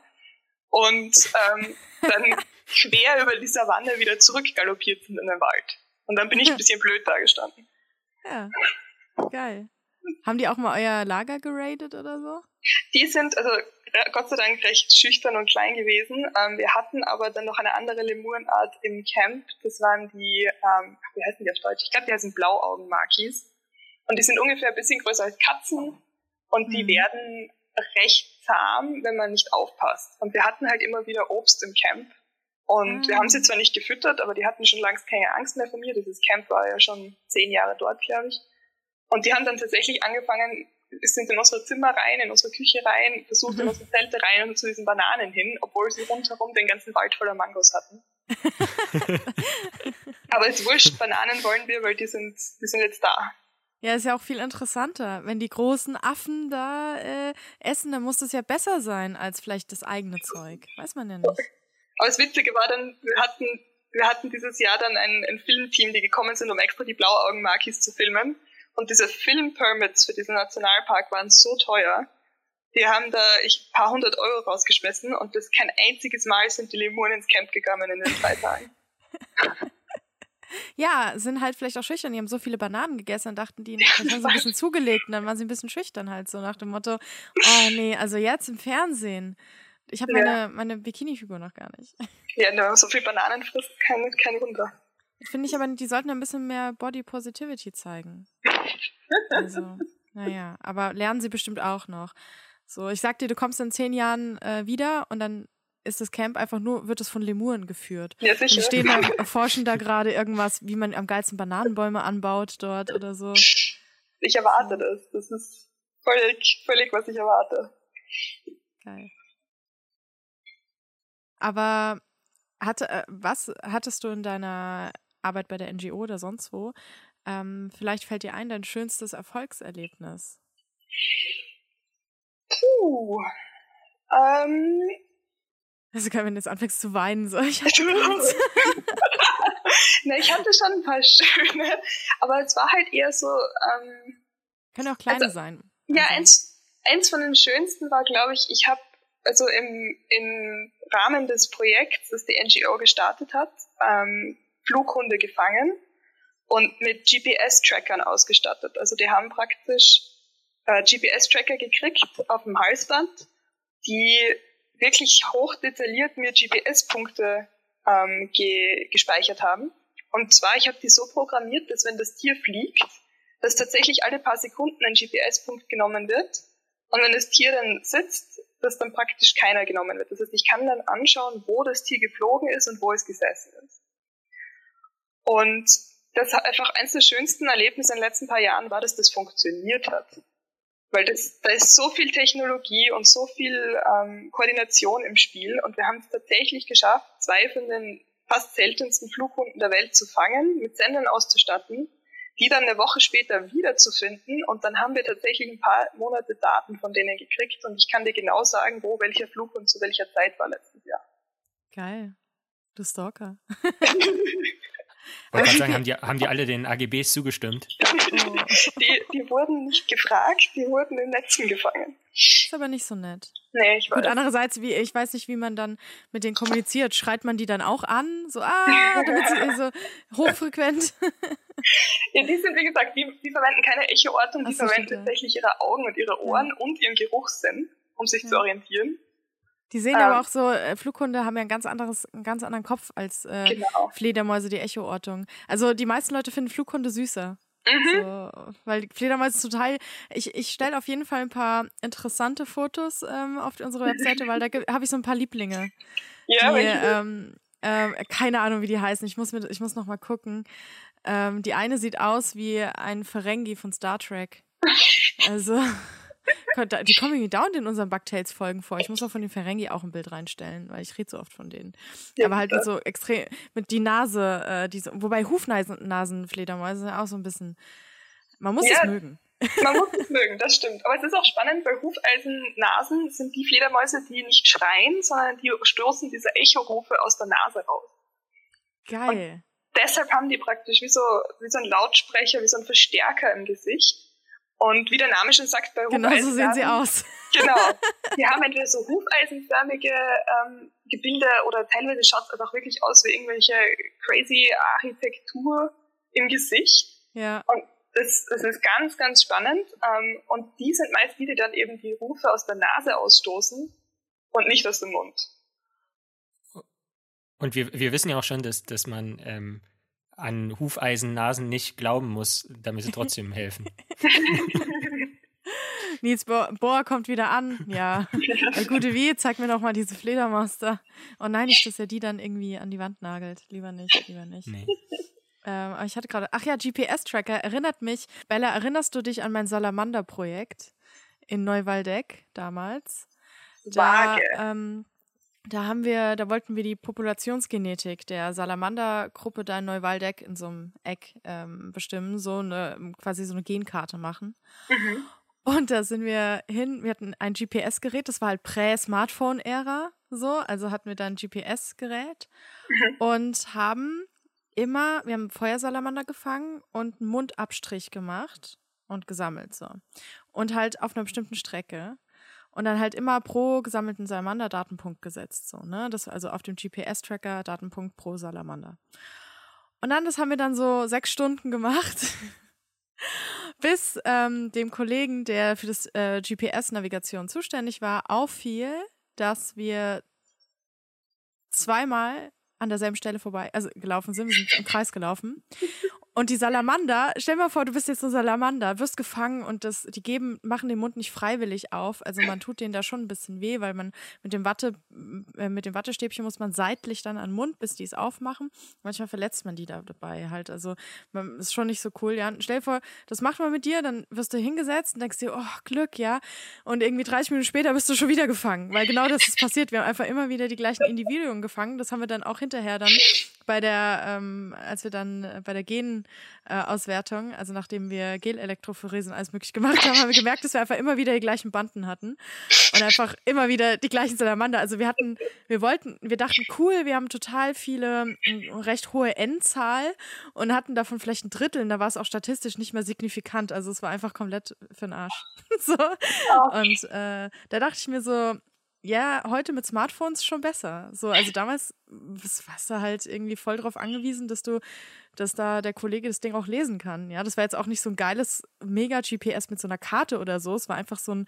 Speaker 3: Und ähm, dann quer über die Savanne wieder zurückgaloppiert sind in den Wald. Und dann bin ich ein bisschen blöd da gestanden.
Speaker 1: Ja, geil. Haben die auch mal euer Lager geradet oder so?
Speaker 3: Die sind, also Gott sei Dank recht schüchtern und klein gewesen. Ähm, wir hatten aber dann noch eine andere Lemurenart im Camp. Das waren die, ähm, wie heißen die auf Deutsch? Ich glaube, die heißen Blauaugen-Makis. Und die sind ungefähr ein bisschen größer als Katzen. Und die mhm. werden recht zahm, wenn man nicht aufpasst. Und wir hatten halt immer wieder Obst im Camp. Und ah. wir haben sie zwar nicht gefüttert, aber die hatten schon längst keine Angst mehr vor mir. Dieses Camp war ja schon zehn Jahre dort, glaube ich. Und die haben dann tatsächlich angefangen, sind in unsere Zimmer rein, in unsere Küche rein, versucht in mhm. unsere Zelte rein und zu diesen Bananen hin, obwohl sie rundherum den ganzen Wald voller Mangos hatten. Aber es ist wurscht, Bananen wollen wir, weil die sind, die sind jetzt da.
Speaker 1: Ja, ist ja auch viel interessanter. Wenn die großen Affen da äh, essen, dann muss das ja besser sein als vielleicht das eigene Zeug. Weiß man ja nicht.
Speaker 3: Aber das Witzige war dann, wir hatten, wir hatten dieses Jahr dann ein, ein Filmteam, die gekommen sind, um extra die Blauaugen-Makis zu filmen. Und diese Filmpermits für diesen Nationalpark waren so teuer. Die haben da ich paar hundert Euro rausgeschmissen und das kein einziges Mal sind die Lemuren ins Camp gegangen in den zwei Tagen.
Speaker 1: ja, sind halt vielleicht auch schüchtern. Die haben so viele Bananen gegessen und dachten, die haben sie ein bisschen zugelegt und dann waren sie ein bisschen schüchtern halt so nach dem Motto, oh nee, also jetzt im Fernsehen. Ich habe meine, ja. meine Bikini-Figur noch gar nicht.
Speaker 3: Ja, no, so viel Bananen frisst, kein, kein Wunder.
Speaker 1: Finde ich aber, die sollten ein bisschen mehr Body Positivity zeigen. Also, naja, aber lernen sie bestimmt auch noch. So, ich sag dir, du kommst in zehn Jahren äh, wieder und dann ist das Camp einfach nur, wird es von Lemuren geführt.
Speaker 3: Ja, sicher.
Speaker 1: Und stehen da, erforschen da gerade irgendwas, wie man am geilsten Bananenbäume anbaut dort oder so.
Speaker 3: Ich erwarte das. Das ist völlig, völlig, was ich erwarte.
Speaker 1: Geil. Aber hatte, äh, was hattest du in deiner Arbeit bei der NGO oder sonst wo? Ähm, vielleicht fällt dir ein, dein schönstes Erfolgserlebnis.
Speaker 3: Puh. Ähm.
Speaker 1: Also kann, wenn du jetzt anfängst zu weinen, so ich
Speaker 3: hatte Na, ich hatte schon ein paar schöne, aber es war halt eher so. Ähm,
Speaker 1: Können auch kleine also, sein.
Speaker 3: Ja, also. eins, eins von den schönsten war, glaube ich, ich habe also im, im Rahmen des Projekts, das die NGO gestartet hat, ähm, Flughunde gefangen und mit GPS-Trackern ausgestattet. Also die haben praktisch äh, GPS-Tracker gekriegt auf dem Halsband, die wirklich hoch detailliert mir GPS-Punkte ähm, ge gespeichert haben. Und zwar, ich habe die so programmiert, dass wenn das Tier fliegt, dass tatsächlich alle paar Sekunden ein GPS-Punkt genommen wird. Und wenn das Tier dann sitzt, dass dann praktisch keiner genommen wird. Das heißt, ich kann dann anschauen, wo das Tier geflogen ist und wo es gesessen ist. Und das einfach eines der schönsten Erlebnisse in den letzten paar Jahren war, dass das funktioniert hat. Weil das, da ist so viel Technologie und so viel ähm, Koordination im Spiel und wir haben es tatsächlich geschafft, zwei von den fast seltensten Flughunden der Welt zu fangen, mit Sendern auszustatten die dann eine Woche später wiederzufinden und dann haben wir tatsächlich ein paar Monate Daten von denen gekriegt und ich kann dir genau sagen, wo welcher Flug und zu welcher Zeit war letztes Jahr.
Speaker 1: Geil. Du Stalker.
Speaker 2: Wollte gerade sagen, haben die, haben die alle den AGBs zugestimmt?
Speaker 3: Die, die wurden nicht gefragt, die wurden in Netzen gefangen.
Speaker 1: Ist aber nicht so nett.
Speaker 3: Nee, ich weiß.
Speaker 1: Gut, andererseits, wie, ich weiß nicht, wie man dann mit denen kommuniziert. Schreit man die dann auch an? So, ah, damit sie so hochfrequent.
Speaker 3: ja, die sind, wie gesagt, die, die verwenden keine Echoortung, die so, verwenden tatsächlich ihre Augen und ihre Ohren ja. und ihren Geruchssinn, um sich ja. zu orientieren.
Speaker 1: Die sehen ähm, aber auch so, äh, Flughunde haben ja ein ganz anderes, einen ganz anderen Kopf als äh, genau. Fledermäuse, die Echoortung. Also die meisten Leute finden Flughunde süßer. Mhm. So, weil Fledermäuse total. Ich, ich stelle auf jeden Fall ein paar interessante Fotos ähm, auf unsere Webseite, weil da habe ich so ein paar Lieblinge. Ja, die, ähm, ähm, keine Ahnung, wie die heißen. Ich muss, mit, ich muss noch mal gucken. Ähm, die eine sieht aus wie ein Ferengi von Star Trek. Also. Die kommen irgendwie dauernd in unseren Bugtails-Folgen vor. Ich muss auch von den Ferengi auch ein Bild reinstellen, weil ich rede so oft von denen. Ja, Aber halt mit so extrem, mit die Nase, äh, diese, wobei Hufnasenfledermäuse auch so ein bisschen, man muss ja, es mögen.
Speaker 3: Man muss es mögen, das stimmt. Aber es ist auch spannend, weil Hufeisennasen sind die Fledermäuse, die nicht schreien, sondern die stoßen diese Echorufe aus der Nase raus.
Speaker 1: Geil. Und
Speaker 3: deshalb haben die praktisch wie so, wie so ein Lautsprecher, wie so ein Verstärker im Gesicht. Und wie der Name schon sagt, bei
Speaker 1: Genau so sehen sie aus.
Speaker 3: Genau. Die haben entweder so hufeisenförmige ähm, Gebilde oder teilweise schaut es einfach wirklich aus wie irgendwelche crazy Architektur im Gesicht.
Speaker 1: Ja.
Speaker 3: Und das, das ist ganz, ganz spannend. Ähm, und die sind meist die, die dann eben die Rufe aus der Nase ausstoßen und nicht aus dem Mund.
Speaker 2: Und wir, wir wissen ja auch schon, dass, dass man ähm, an Hufeisennasen nicht glauben muss, damit sie trotzdem helfen.
Speaker 1: Nils Bohr kommt wieder an. Ja. Der gute Wie, zeig mir doch mal diese Fledermaster. Oh nein, nicht, dass er die dann irgendwie an die Wand nagelt. Lieber nicht, lieber nicht. Nee. Ähm, aber ich hatte gerade, ach ja, GPS-Tracker erinnert mich. Bella, erinnerst du dich an mein Salamander-Projekt in Neuwaldeck damals?
Speaker 3: Da,
Speaker 1: ähm, da haben wir, da wollten wir die Populationsgenetik der Salamander-Gruppe da in Neuwaldeck in so einem Eck ähm, bestimmen, so eine, quasi so eine Genkarte machen. Mhm. Und da sind wir hin, wir hatten ein GPS-Gerät, das war halt Prä-Smartphone-Ära, so, also hatten wir da ein GPS-Gerät mhm. und haben immer, wir haben Feuersalamander gefangen und einen Mundabstrich gemacht und gesammelt, so. Und halt auf einer bestimmten Strecke und dann halt immer pro gesammelten Salamander Datenpunkt gesetzt, so, ne? Das also auf dem GPS-Tracker Datenpunkt pro Salamander. Und dann, das haben wir dann so sechs Stunden gemacht, bis ähm, dem Kollegen, der für das äh, GPS-Navigation zuständig war, auffiel, dass wir zweimal an derselben Stelle vorbei, also gelaufen sind, wir sind im Kreis gelaufen. Und die Salamander, stell mal vor, du bist jetzt so Salamander, wirst gefangen und das, die geben, machen den Mund nicht freiwillig auf. Also man tut denen da schon ein bisschen weh, weil man mit dem Watte, äh, mit dem Wattestäbchen muss man seitlich dann an den Mund, bis die es aufmachen. Manchmal verletzt man die da dabei halt. Also man, ist schon nicht so cool, ja. Stell dir vor, das macht man mit dir, dann wirst du hingesetzt und denkst dir, oh, Glück, ja. Und irgendwie 30 Minuten später bist du schon wieder gefangen, weil genau das ist passiert. Wir haben einfach immer wieder die gleichen Individuen gefangen. Das haben wir dann auch hinterher dann bei der, ähm, als wir dann äh, bei der Genauswertung, äh, also nachdem wir Gelelektrophorese und alles möglich gemacht haben, haben wir gemerkt, dass wir einfach immer wieder die gleichen Banden hatten und einfach immer wieder die gleichen Salamander. Also wir hatten, wir wollten, wir dachten, cool, wir haben total viele, recht hohe N-Zahl und hatten davon vielleicht ein Drittel. Und da war es auch statistisch nicht mehr signifikant. Also es war einfach komplett für den Arsch. so. Und äh, da dachte ich mir so, ja, heute mit Smartphones schon besser. So, also damals warst du halt irgendwie voll drauf angewiesen, dass du, dass da der Kollege das Ding auch lesen kann. Ja, das war jetzt auch nicht so ein geiles Mega-GPS mit so einer Karte oder so. Es war einfach so ein,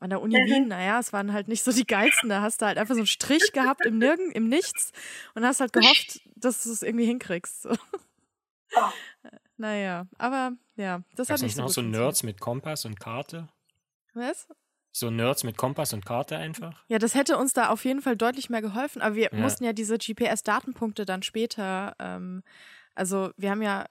Speaker 1: an der Uni Wien, naja, es waren halt nicht so die geilsten. Da hast du halt einfach so einen Strich gehabt im Nirgen, im Nichts und hast halt gehofft, dass du es irgendwie hinkriegst. So. Naja, aber ja, das hat nicht so
Speaker 2: noch so Nerds mit Kompass und Karte?
Speaker 1: Was?
Speaker 2: So Nerds mit Kompass und Karte einfach?
Speaker 1: Ja, das hätte uns da auf jeden Fall deutlich mehr geholfen. Aber wir ja. mussten ja diese GPS-Datenpunkte dann später, ähm, also wir haben ja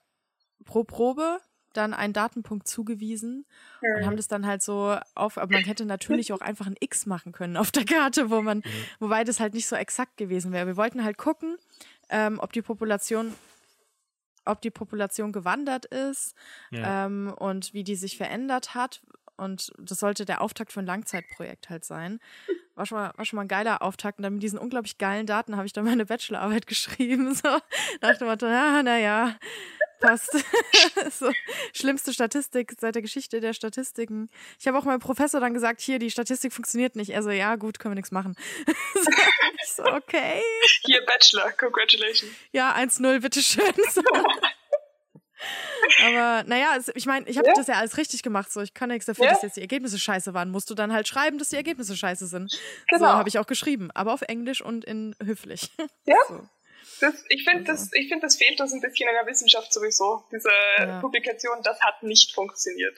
Speaker 1: pro Probe dann einen Datenpunkt zugewiesen ja. und haben das dann halt so auf, aber man hätte natürlich auch einfach ein X machen können auf der Karte, wo man, mhm. wobei das halt nicht so exakt gewesen wäre. Wir wollten halt gucken, ähm, ob die Population ob die Population gewandert ist ja. ähm, und wie die sich verändert hat, und das sollte der Auftakt für ein Langzeitprojekt halt sein. War schon mal, war schon mal ein geiler Auftakt. Und dann mit diesen unglaublich geilen Daten habe ich dann meine Bachelorarbeit geschrieben. So, nach dem Motto, ja, naja, passt. so, schlimmste Statistik seit der Geschichte der Statistiken. Ich habe auch meinem Professor dann gesagt, hier, die Statistik funktioniert nicht. Also, ja, gut, können wir nichts machen. so, ich so, okay.
Speaker 3: Hier, Bachelor, congratulations.
Speaker 1: Ja, 1-0, bitteschön. So. Aber naja, ich meine, ich habe ja. das ja alles richtig gemacht. So, ich kann nichts dafür, ja. dass jetzt die Ergebnisse scheiße waren. Musst du dann halt schreiben, dass die Ergebnisse scheiße sind. Genau. So habe ich auch geschrieben, aber auf Englisch und in höflich.
Speaker 3: Ja. So. Das, ich finde, also. das, find, das fehlt uns ein bisschen in der Wissenschaft sowieso. Diese ja. Publikation, das hat nicht funktioniert.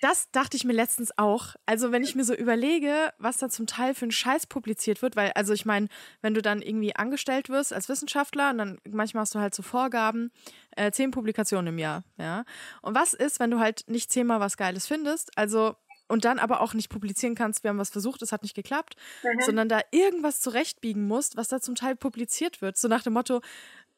Speaker 1: Das dachte ich mir letztens auch. Also, wenn ich mir so überlege, was da zum Teil für ein Scheiß publiziert wird, weil, also ich meine, wenn du dann irgendwie angestellt wirst als Wissenschaftler und dann manchmal hast du halt so Vorgaben, äh, zehn Publikationen im Jahr, ja. Und was ist, wenn du halt nicht zehnmal was Geiles findest? Also, und dann aber auch nicht publizieren kannst, wir haben was versucht, es hat nicht geklappt, mhm. sondern da irgendwas zurechtbiegen musst, was da zum Teil publiziert wird. So nach dem Motto,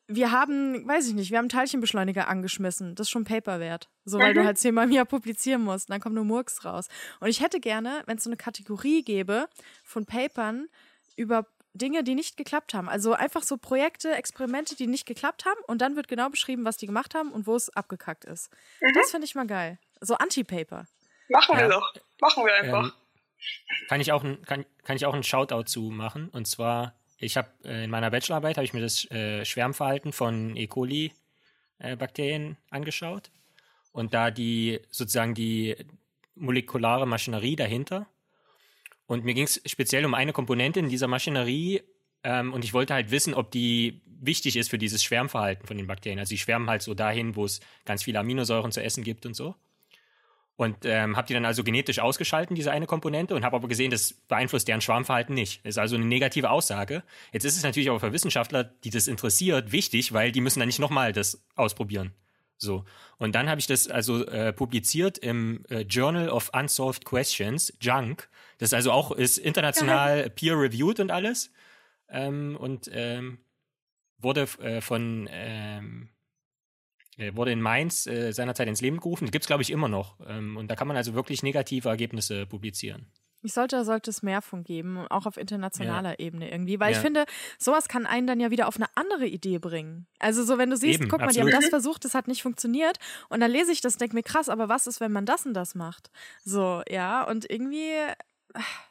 Speaker 1: wir haben, weiß ich nicht, wir haben einen Teilchenbeschleuniger angeschmissen. Das ist schon Paper wert. So, weil mhm. du halt zehnmal im Jahr publizieren musst. Und dann kommt nur Murks raus. Und ich hätte gerne, wenn es so eine Kategorie gäbe von Papern über Dinge, die nicht geklappt haben. Also einfach so Projekte, Experimente, die nicht geklappt haben. Und dann wird genau beschrieben, was die gemacht haben und wo es abgekackt ist. Mhm. Das finde ich mal geil. So Anti-Paper.
Speaker 3: Machen wir doch. Machen wir einfach. Ähm,
Speaker 2: kann ich auch ein, kann, kann ich auch einen Shoutout zu machen. Und zwar ich habe äh, in meiner Bachelorarbeit habe ich mir das äh, Schwärmverhalten von E. coli äh, Bakterien angeschaut und da die sozusagen die molekulare Maschinerie dahinter. Und mir ging es speziell um eine Komponente in dieser Maschinerie ähm, und ich wollte halt wissen, ob die wichtig ist für dieses Schwärmverhalten von den Bakterien. Also sie schwärmen halt so dahin, wo es ganz viele Aminosäuren zu essen gibt und so. Und ähm, habe die dann also genetisch ausgeschalten, diese eine Komponente, und habe aber gesehen, das beeinflusst deren Schwarmverhalten nicht. Das ist also eine negative Aussage. Jetzt ist es natürlich aber für Wissenschaftler, die das interessiert, wichtig, weil die müssen dann nicht nochmal das ausprobieren. So. Und dann habe ich das also äh, publiziert im äh, Journal of Unsolved Questions, Junk. Das also auch ist international peer-reviewed und alles. Ähm, und ähm, wurde äh, von ähm, wurde in Mainz äh, seinerzeit ins Leben gerufen. Das gibt es, glaube ich, immer noch. Ähm, und da kann man also wirklich negative Ergebnisse publizieren.
Speaker 1: Ich sollte, sollte es mehr von geben, auch auf internationaler ja. Ebene irgendwie. Weil ja. ich finde, sowas kann einen dann ja wieder auf eine andere Idee bringen. Also so, wenn du siehst, Eben, guck mal, absolut. die haben das versucht, das hat nicht funktioniert. Und dann lese ich das, denke mir, krass, aber was ist, wenn man das und das macht? So, ja, und irgendwie,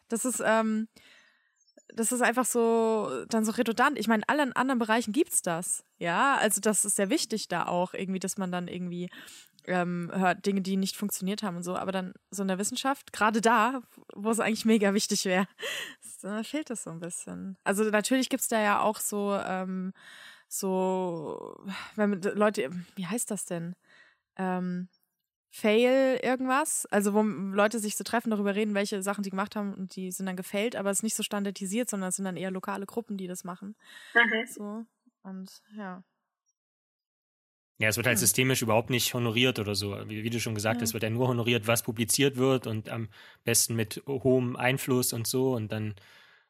Speaker 1: das ist, ähm, das ist einfach so dann so redundant. Ich meine, in allen anderen Bereichen gibt es das. Ja, also das ist sehr wichtig da auch irgendwie, dass man dann irgendwie ähm, hört Dinge, die nicht funktioniert haben und so. Aber dann so in der Wissenschaft, gerade da, wo es eigentlich mega wichtig wäre, da fehlt das so ein bisschen. Also natürlich gibt es da ja auch so, ähm, so, wenn Leute, wie heißt das denn? Ähm, Fail irgendwas, also wo Leute sich so treffen, darüber reden, welche Sachen sie gemacht haben und die sind dann gefailt, aber es ist nicht so standardisiert, sondern es sind dann eher lokale Gruppen, die das machen. Mhm. So und ja.
Speaker 2: Ja, es wird halt hm. systemisch überhaupt nicht honoriert oder so. Wie, wie du schon gesagt hast, ja. wird ja nur honoriert, was publiziert wird und am besten mit hohem Einfluss und so. Und dann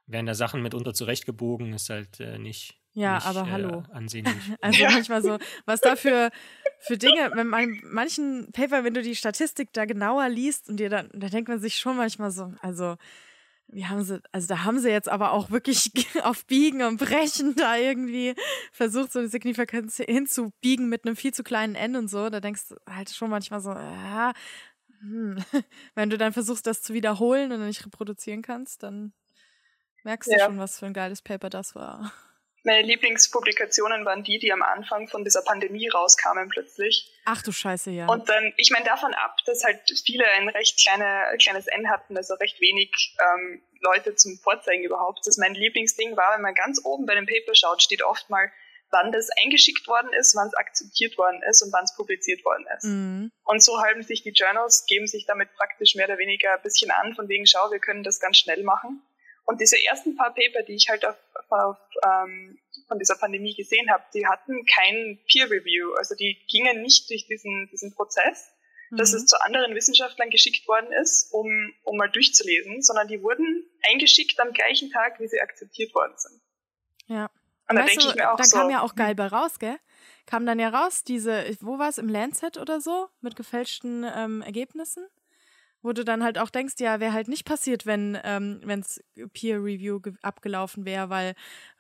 Speaker 2: werden da Sachen mitunter zurechtgebogen, ist halt äh, nicht,
Speaker 1: ja,
Speaker 2: nicht,
Speaker 1: aber
Speaker 2: äh,
Speaker 1: hallo.
Speaker 2: ansehnlich.
Speaker 1: Also manchmal so, was da für Dinge, wenn man manchen Paper, wenn du die Statistik da genauer liest und dir dann, da denkt man sich schon manchmal so, also wie haben sie, also da haben sie jetzt aber auch wirklich auf Biegen und Brechen da irgendwie versucht, so eine Signifikanz hinzubiegen mit einem viel zu kleinen N und so. Da denkst du halt schon manchmal so, ja, hm. wenn du dann versuchst, das zu wiederholen und dann nicht reproduzieren kannst, dann merkst du ja. schon, was für ein geiles Paper das war.
Speaker 3: Meine Lieblingspublikationen waren die, die am Anfang von dieser Pandemie rauskamen plötzlich.
Speaker 1: Ach du Scheiße, ja.
Speaker 3: Und dann, ich meine davon ab, dass halt viele ein recht kleine, kleines N hatten, also recht wenig ähm, Leute zum Vorzeigen überhaupt. Das mein Lieblingsding war, wenn man ganz oben bei dem Paper schaut, steht oft mal, wann das eingeschickt worden ist, wann es akzeptiert worden ist und wann es publiziert worden ist. Mhm. Und so halten sich die Journals, geben sich damit praktisch mehr oder weniger ein bisschen an, von wegen, schau, wir können das ganz schnell machen. Und diese ersten paar Paper, die ich halt auf, auf, ähm, von dieser Pandemie gesehen habe, die hatten kein Peer Review. Also die gingen nicht durch diesen, diesen Prozess, mhm. dass es zu anderen Wissenschaftlern geschickt worden ist, um, um mal durchzulesen, sondern die wurden eingeschickt am gleichen Tag, wie sie akzeptiert worden sind.
Speaker 1: Ja. Und, da denke ich mir auch dann so, kam ja auch geil bei raus, gell? Kam dann ja raus, diese, wo war es, im Lancet oder so, mit gefälschten ähm, Ergebnissen? Wo du dann halt auch denkst, ja, wäre halt nicht passiert, wenn ähm, es Peer Review abgelaufen wäre, weil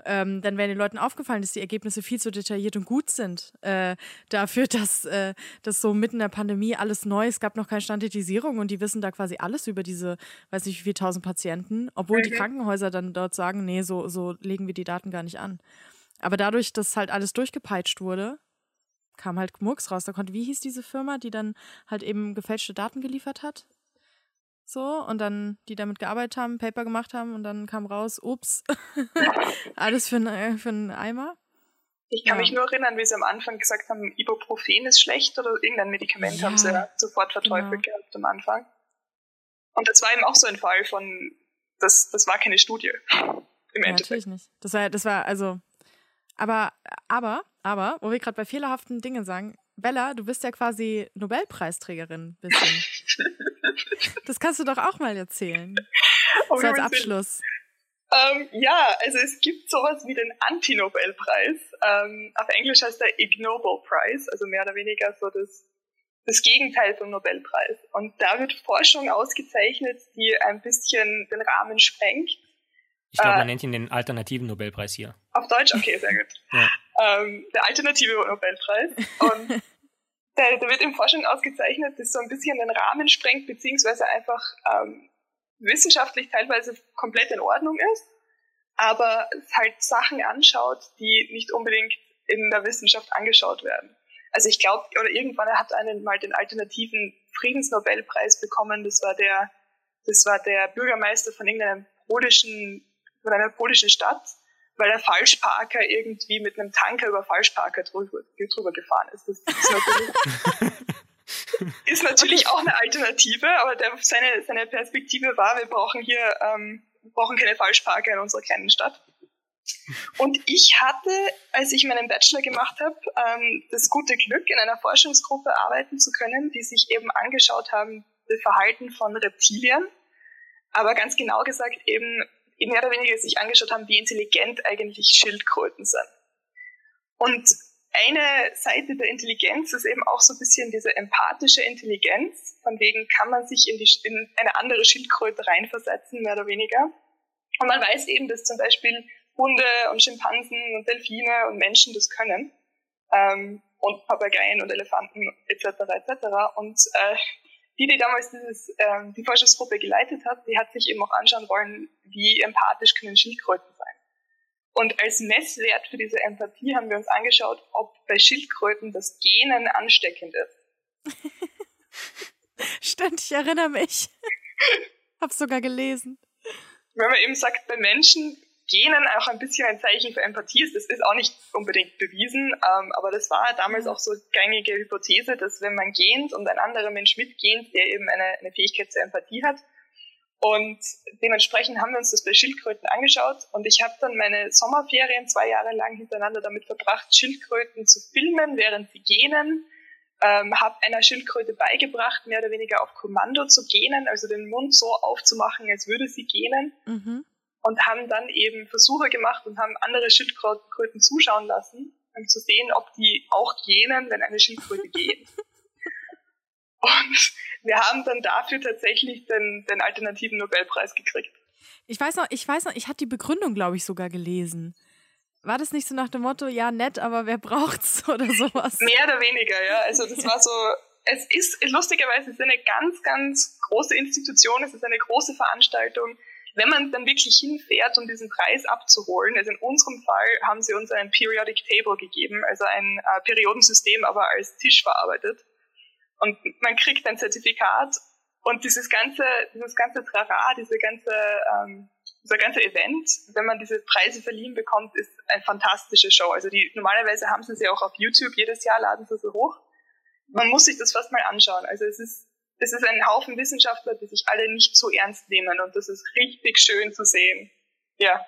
Speaker 1: ähm, dann wären den Leuten aufgefallen, dass die Ergebnisse viel zu detailliert und gut sind äh, dafür, dass äh, das so mitten in der Pandemie alles neu, es gab noch keine Standardisierung und die wissen da quasi alles über diese, weiß nicht wie viel tausend Patienten, obwohl die Krankenhäuser dann dort sagen, nee, so so legen wir die Daten gar nicht an. Aber dadurch, dass halt alles durchgepeitscht wurde, kam halt Murks raus. Da konnte, wie hieß diese Firma, die dann halt eben gefälschte Daten geliefert hat? So, und dann die damit gearbeitet haben, Paper gemacht haben und dann kam raus, ups, alles für, ein, für einen Eimer.
Speaker 3: Ich kann ja. mich nur erinnern, wie sie am Anfang gesagt haben, Ibuprofen ist schlecht oder irgendein Medikament ja, haben sie ja sofort verteufelt genau. gehabt am Anfang. Und das war eben auch so ein Fall von, das, das war keine Studie. Im ja, Endeffekt.
Speaker 1: Natürlich nicht. Das war, das war, also, aber, aber, aber, wo wir gerade bei fehlerhaften Dingen sagen, Bella, du bist ja quasi Nobelpreisträgerin, bisschen. das kannst du doch auch mal erzählen. Oh, so als Abschluss.
Speaker 3: Ähm, ja, also es gibt sowas wie den Anti-Nobelpreis. Ähm, auf Englisch heißt der Ig Nobel Prize, also mehr oder weniger so das, das Gegenteil vom Nobelpreis. Und da wird Forschung ausgezeichnet, die ein bisschen den Rahmen sprengt.
Speaker 2: Ich glaube, man äh, nennt ihn den alternativen Nobelpreis hier.
Speaker 3: Auf Deutsch? Okay, sehr gut. ja. Ähm, der alternative Nobelpreis. Und der, der wird in Forschung ausgezeichnet, das so ein bisschen den Rahmen sprengt, beziehungsweise einfach ähm, wissenschaftlich teilweise komplett in Ordnung ist, aber halt Sachen anschaut, die nicht unbedingt in der Wissenschaft angeschaut werden. Also ich glaube, oder irgendwann hat einen mal den alternativen Friedensnobelpreis bekommen. Das war der, das war der Bürgermeister von irgendeinem polischen, von einer polischen Stadt, weil der Falschparker irgendwie mit einem Tanker über Falschparker drüber, drüber gefahren ist. Das ist natürlich Ist natürlich auch eine Alternative, aber der, seine, seine Perspektive war, wir brauchen hier, ähm, wir brauchen keine Falschparker in unserer kleinen Stadt. Und ich hatte, als ich meinen Bachelor gemacht habe, ähm, das gute Glück, in einer Forschungsgruppe arbeiten zu können, die sich eben angeschaut haben, das Verhalten von Reptilien, aber ganz genau gesagt eben mehr oder weniger sich angeschaut haben, wie intelligent eigentlich Schildkröten sind. Und eine Seite der Intelligenz ist eben auch so ein bisschen diese empathische Intelligenz. Von wegen kann man sich in, die, in eine andere Schildkröte reinversetzen, mehr oder weniger. Und man weiß eben, dass zum Beispiel Hunde und Schimpansen und Delfine und Menschen das können. Ähm, und Papageien und Elefanten etc. etc. Und äh, die, die damals dieses, ähm, die Forschungsgruppe geleitet hat, die hat sich eben auch anschauen wollen, wie empathisch können Schildkröten sein. Und als Messwert für diese Empathie haben wir uns angeschaut, ob bei Schildkröten das Genen ansteckend ist.
Speaker 1: Stimmt, ich erinnere mich. Hab's sogar gelesen.
Speaker 3: Wenn man eben sagt, bei Menschen Genen auch ein bisschen ein Zeichen für Empathie ist, das ist auch nicht unbedingt bewiesen, ähm, aber das war damals auch so gängige Hypothese, dass wenn man gähnt und ein anderer Mensch mitgähnt, der eben eine, eine Fähigkeit zur Empathie hat, und dementsprechend haben wir uns das bei Schildkröten angeschaut und ich habe dann meine Sommerferien zwei Jahre lang hintereinander damit verbracht, Schildkröten zu filmen, während sie gähnen. Ähm, habe einer Schildkröte beigebracht, mehr oder weniger auf Kommando zu gähnen, also den Mund so aufzumachen, als würde sie gähnen. Mhm. Und haben dann eben Versuche gemacht und haben andere Schildkröten zuschauen lassen, um zu sehen, ob die auch gähnen, wenn eine Schildkröte geht. Und wir haben dann dafür tatsächlich den, den alternativen Nobelpreis gekriegt.
Speaker 1: Ich weiß noch, ich weiß noch, ich hatte die Begründung, glaube ich, sogar gelesen. War das nicht so nach dem Motto, ja, nett, aber wer braucht's oder sowas?
Speaker 3: Mehr oder weniger, ja. Also das war so, es ist lustigerweise es ist eine ganz, ganz große Institution, es ist eine große Veranstaltung. Wenn man dann wirklich hinfährt, um diesen Preis abzuholen, also in unserem Fall haben sie uns ein Periodic Table gegeben, also ein äh, Periodensystem, aber als Tisch verarbeitet. Und man kriegt ein Zertifikat und dieses ganze, dieses ganze Trara, diese ganze, ähm, dieser ganze Event, wenn man diese Preise verliehen bekommt, ist eine fantastische Show. Also die, normalerweise haben sie sie auch auf YouTube, jedes Jahr laden sie sie hoch. Man muss sich das fast mal anschauen. Also es ist, es ist ein Haufen Wissenschaftler, die sich alle nicht so ernst nehmen und das ist richtig schön zu sehen. Ja.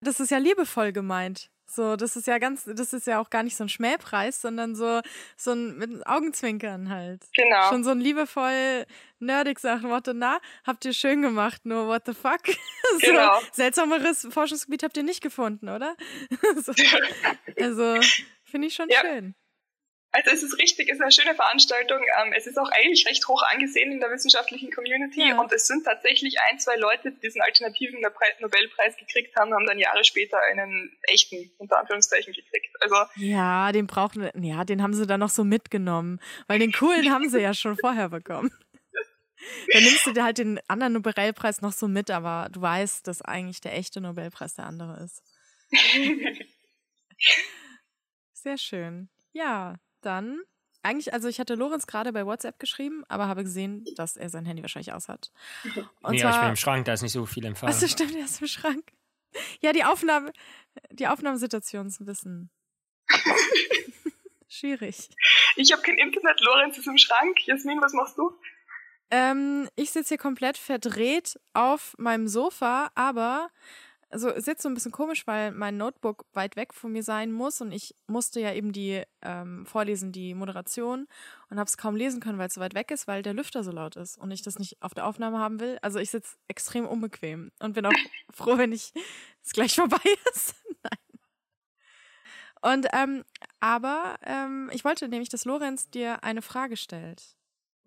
Speaker 1: Das ist ja liebevoll gemeint. So, das ist ja ganz, das ist ja auch gar nicht so ein Schmähpreis, sondern so, so ein mit Augenzwinkern halt.
Speaker 3: Genau.
Speaker 1: Schon so ein liebevoll nerdig Sachen, Worte, na, habt ihr schön gemacht, nur what the fuck? so, genau. Seltsameres Forschungsgebiet habt ihr nicht gefunden, oder? so, also, finde ich schon ja. schön.
Speaker 3: Also es ist richtig, es ist eine schöne Veranstaltung. Ähm, es ist auch eigentlich recht hoch angesehen in der wissenschaftlichen Community ja. und es sind tatsächlich ein, zwei Leute, die diesen alternativen Nobelpreis gekriegt haben, haben dann Jahre später einen echten, unter Anführungszeichen, gekriegt. Also
Speaker 1: ja, den brauchen, ja, den haben sie dann noch so mitgenommen, weil den coolen haben sie ja schon vorher bekommen. Dann nimmst du dir halt den anderen Nobelpreis noch so mit, aber du weißt, dass eigentlich der echte Nobelpreis der andere ist. Sehr schön. Ja, dann eigentlich, also ich hatte Lorenz gerade bei WhatsApp geschrieben, aber habe gesehen, dass er sein Handy wahrscheinlich aus hat.
Speaker 2: Und nee, zwar, ich bin im Schrank, da ist nicht so viel Empfang.
Speaker 1: Achso, stimmt, er ist im Schrank. Ja, die Aufnahme, die Aufnahmesituation ist ein bisschen schwierig.
Speaker 3: Ich habe kein Internet, Lorenz ist im Schrank. Jasmin, was machst du?
Speaker 1: Ähm, ich sitze hier komplett verdreht auf meinem Sofa, aber also sitzt so ein bisschen komisch, weil mein Notebook weit weg von mir sein muss und ich musste ja eben die ähm, vorlesen, die Moderation und habe es kaum lesen können, weil es so weit weg ist, weil der Lüfter so laut ist und ich das nicht auf der Aufnahme haben will. Also ich sitze extrem unbequem und bin auch froh, wenn ich es gleich vorbei ist. Nein. Und ähm, aber ähm, ich wollte nämlich, dass Lorenz dir eine Frage stellt.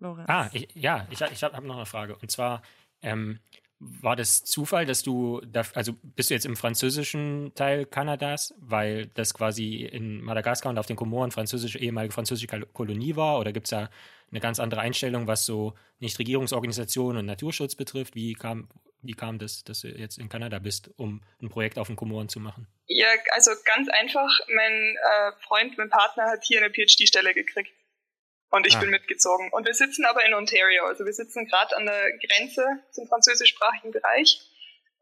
Speaker 1: Lorenz.
Speaker 2: Ah, ich, ja, ich, ich habe hab noch eine Frage und zwar ähm, war das Zufall, dass du, da, also bist du jetzt im französischen Teil Kanadas, weil das quasi in Madagaskar und auf den Komoren französische, ehemalige französische Kolonie war? Oder gibt es da eine ganz andere Einstellung, was so Nichtregierungsorganisationen und Naturschutz betrifft? Wie kam, wie kam das, dass du jetzt in Kanada bist, um ein Projekt auf den Komoren zu machen?
Speaker 3: Ja, also ganz einfach, mein äh, Freund, mein Partner hat hier eine PhD-Stelle gekriegt. Und ich ah. bin mitgezogen. Und wir sitzen aber in Ontario. Also wir sitzen gerade an der Grenze zum französischsprachigen Bereich.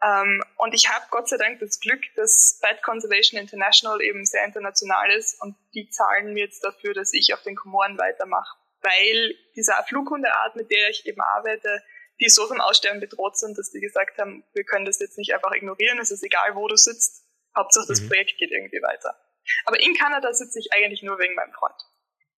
Speaker 3: Ähm, und ich habe Gott sei Dank das Glück, dass Bat Conservation International eben sehr international ist und die zahlen mir jetzt dafür, dass ich auf den Komoren weitermache. Weil diese Flughundeart, mit der ich eben arbeite, die so vom Aussterben bedroht sind, dass die gesagt haben, wir können das jetzt nicht einfach ignorieren, es ist egal, wo du sitzt, Hauptsache das mhm. Projekt geht irgendwie weiter. Aber in Kanada sitze ich eigentlich nur wegen meinem Freund.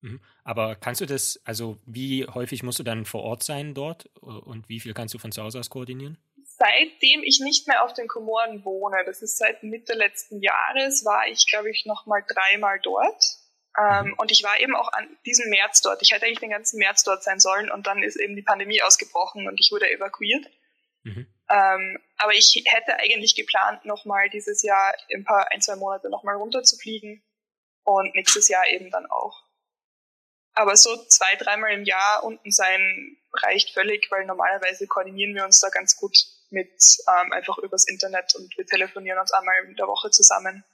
Speaker 2: Mhm. Aber kannst du das, also wie häufig musst du dann vor Ort sein dort und wie viel kannst du von zu Hause aus koordinieren?
Speaker 3: Seitdem ich nicht mehr auf den Komoren wohne, das ist seit Mitte letzten Jahres, war ich, glaube ich, noch mal dreimal dort. Ähm, mhm. Und ich war eben auch an diesem März dort. Ich hätte eigentlich den ganzen März dort sein sollen und dann ist eben die Pandemie ausgebrochen und ich wurde evakuiert. Mhm. Ähm, aber ich hätte eigentlich geplant, nochmal dieses Jahr ein paar, ein, zwei Monate nochmal runterzufliegen und nächstes Jahr eben dann auch. Aber so zwei, dreimal im Jahr unten sein reicht völlig, weil normalerweise koordinieren wir uns da ganz gut mit ähm, einfach übers Internet und wir telefonieren uns einmal in der Woche zusammen.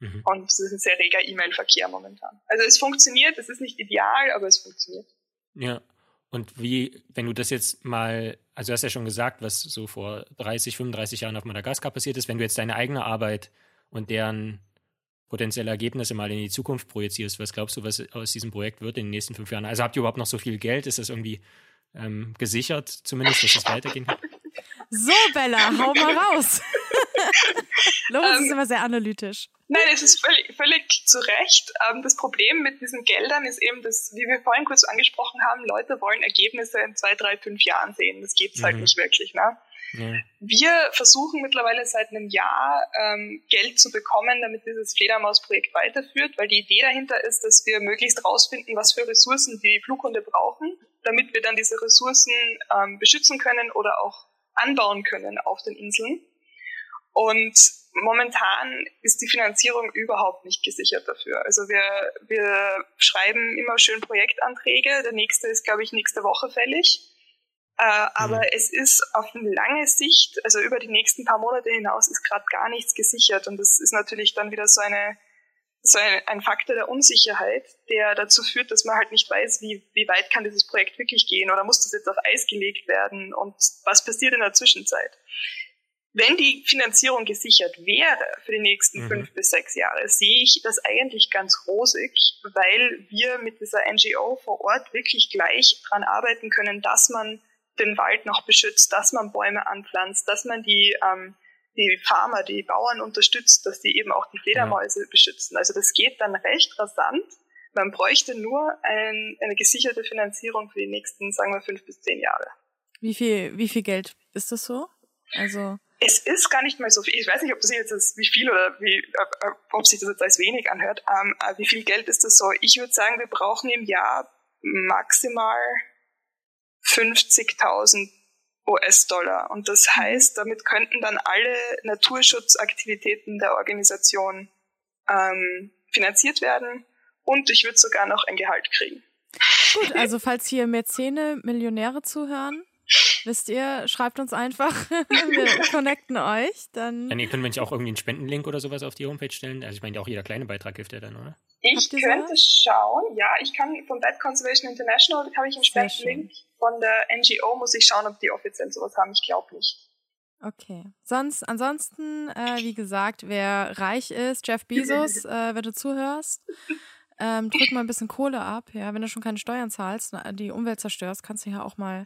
Speaker 3: Mhm. Und es ist ein sehr reger E-Mail-Verkehr momentan. Also es funktioniert, es ist nicht ideal, aber es funktioniert.
Speaker 2: Ja. Und wie, wenn du das jetzt mal, also du hast ja schon gesagt, was so vor 30, 35 Jahren auf Madagaskar passiert ist, wenn du jetzt deine eigene Arbeit und deren potenzielle Ergebnisse mal in die Zukunft projizierst, was glaubst du, was aus diesem Projekt wird in den nächsten fünf Jahren? Also habt ihr überhaupt noch so viel Geld? Ist das irgendwie ähm, gesichert, zumindest, dass es weitergehen kann?
Speaker 1: So, Bella, hau mal raus. Lorenz ähm, ist immer sehr analytisch.
Speaker 3: Nein, es ist völlig, völlig zu Recht. Ähm, das Problem mit diesen Geldern ist eben, dass, wie wir vorhin kurz angesprochen haben, Leute wollen Ergebnisse in zwei, drei, fünf Jahren sehen. Das geht's halt mhm. halt nicht wirklich. Ne? Ja. Wir versuchen mittlerweile seit einem Jahr ähm, Geld zu bekommen, damit dieses Fledermausprojekt weiterführt, weil die Idee dahinter ist, dass wir möglichst rausfinden, was für Ressourcen die Flughunde brauchen, damit wir dann diese Ressourcen ähm, beschützen können oder auch anbauen können auf den Inseln. Und momentan ist die Finanzierung überhaupt nicht gesichert dafür. Also wir, wir schreiben immer schön Projektanträge. Der nächste ist, glaube ich, nächste Woche fällig. Äh, aber mhm. es ist auf lange Sicht, also über die nächsten paar Monate hinaus, ist gerade gar nichts gesichert. Und das ist natürlich dann wieder so eine so ein, ein Faktor der Unsicherheit, der dazu führt, dass man halt nicht weiß, wie, wie weit kann dieses Projekt wirklich gehen oder muss das jetzt auf Eis gelegt werden und was passiert in der Zwischenzeit. Wenn die Finanzierung gesichert wäre für die nächsten mhm. fünf bis sechs Jahre, sehe ich das eigentlich ganz rosig, weil wir mit dieser NGO vor Ort wirklich gleich dran arbeiten können, dass man den Wald noch beschützt, dass man Bäume anpflanzt, dass man die, ähm, die Farmer, die Bauern unterstützt, dass die eben auch die Fledermäuse ja. beschützen. Also das geht dann recht rasant. Man bräuchte nur ein, eine gesicherte Finanzierung für die nächsten, sagen wir, fünf bis zehn Jahre.
Speaker 1: Wie viel, wie viel Geld ist das so? Also
Speaker 3: es ist gar nicht mal so viel. Ich weiß nicht, ob das jetzt ist, wie viel oder wie, ob sich das jetzt als wenig anhört. Ähm, wie viel Geld ist das so? Ich würde sagen, wir brauchen im Jahr maximal 50.000 US-Dollar. Und das heißt, damit könnten dann alle Naturschutzaktivitäten der Organisation ähm, finanziert werden und ich würde sogar noch ein Gehalt kriegen.
Speaker 1: Gut, also falls hier Mäzene, Millionäre zuhören, Wisst ihr, schreibt uns einfach, wir connecten euch, dann.
Speaker 2: Ja, nee, können wir nicht auch irgendwie einen Spendenlink oder sowas auf die Homepage stellen? Also ich meine, auch jeder kleine Beitrag hilft ja dann, oder?
Speaker 3: Ich könnte schauen, ja, ich kann von Bad Conservation International habe ich einen Spendenlink. Von der NGO muss ich schauen, ob die offiziell sowas haben. Ich glaube nicht.
Speaker 1: Okay. Sonst, ansonsten, äh, wie gesagt, wer reich ist, Jeff Bezos, äh, wenn du zuhörst, ähm, drück mal ein bisschen Kohle ab. Ja, wenn du schon keine Steuern zahlst, die Umwelt zerstörst, kannst du ja auch mal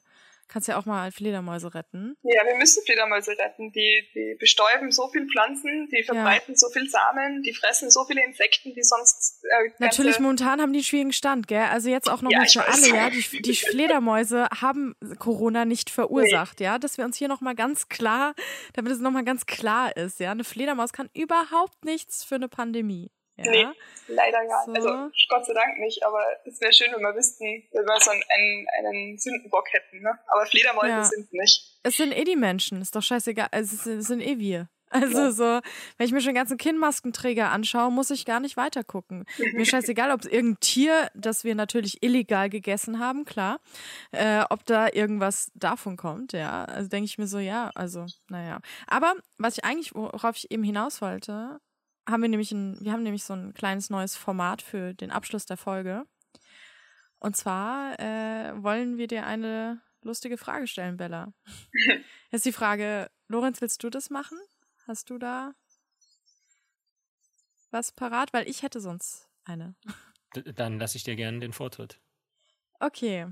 Speaker 1: kannst ja auch mal Fledermäuse retten.
Speaker 3: Ja, wir müssen Fledermäuse retten. Die, die bestäuben so viel Pflanzen, die verbreiten ja. so viel Samen, die fressen so viele Insekten, die sonst.
Speaker 1: Äh, Natürlich, momentan haben die einen schwierigen Stand, gell? Also jetzt auch nochmal ja, für alle, ja. Die, die Fledermäuse haben Corona nicht verursacht, nee. ja. Dass wir uns hier nochmal ganz klar, damit es nochmal ganz klar ist, ja. Eine Fledermaus kann überhaupt nichts für eine Pandemie. Ja.
Speaker 3: Nee, leider gar nicht. So. Also Gott sei Dank nicht, aber es wäre schön, wenn wir wüssten, wenn wir so einen, einen Sündenbock hätten. Ne? Aber Fledermäuse ja. sind es nicht.
Speaker 1: Es sind eh die Menschen, ist doch scheißegal. Also es sind, es sind eh wir. Also so, wenn ich mir schon den ganzen Kinnmaskenträger anschaue, muss ich gar nicht weiter gucken. mir scheißegal, ob es irgendein Tier, das wir natürlich illegal gegessen haben, klar, äh, ob da irgendwas davon kommt, ja. Also denke ich mir so, ja, also, naja. Aber was ich eigentlich, worauf ich eben hinaus wollte, haben wir nämlich ein, wir haben nämlich so ein kleines neues Format für den Abschluss der Folge. Und zwar äh, wollen wir dir eine lustige Frage stellen, Bella. Jetzt die Frage, Lorenz, willst du das machen? Hast du da was parat? Weil ich hätte sonst eine.
Speaker 2: Dann lasse ich dir gerne den Vortritt.
Speaker 1: Okay.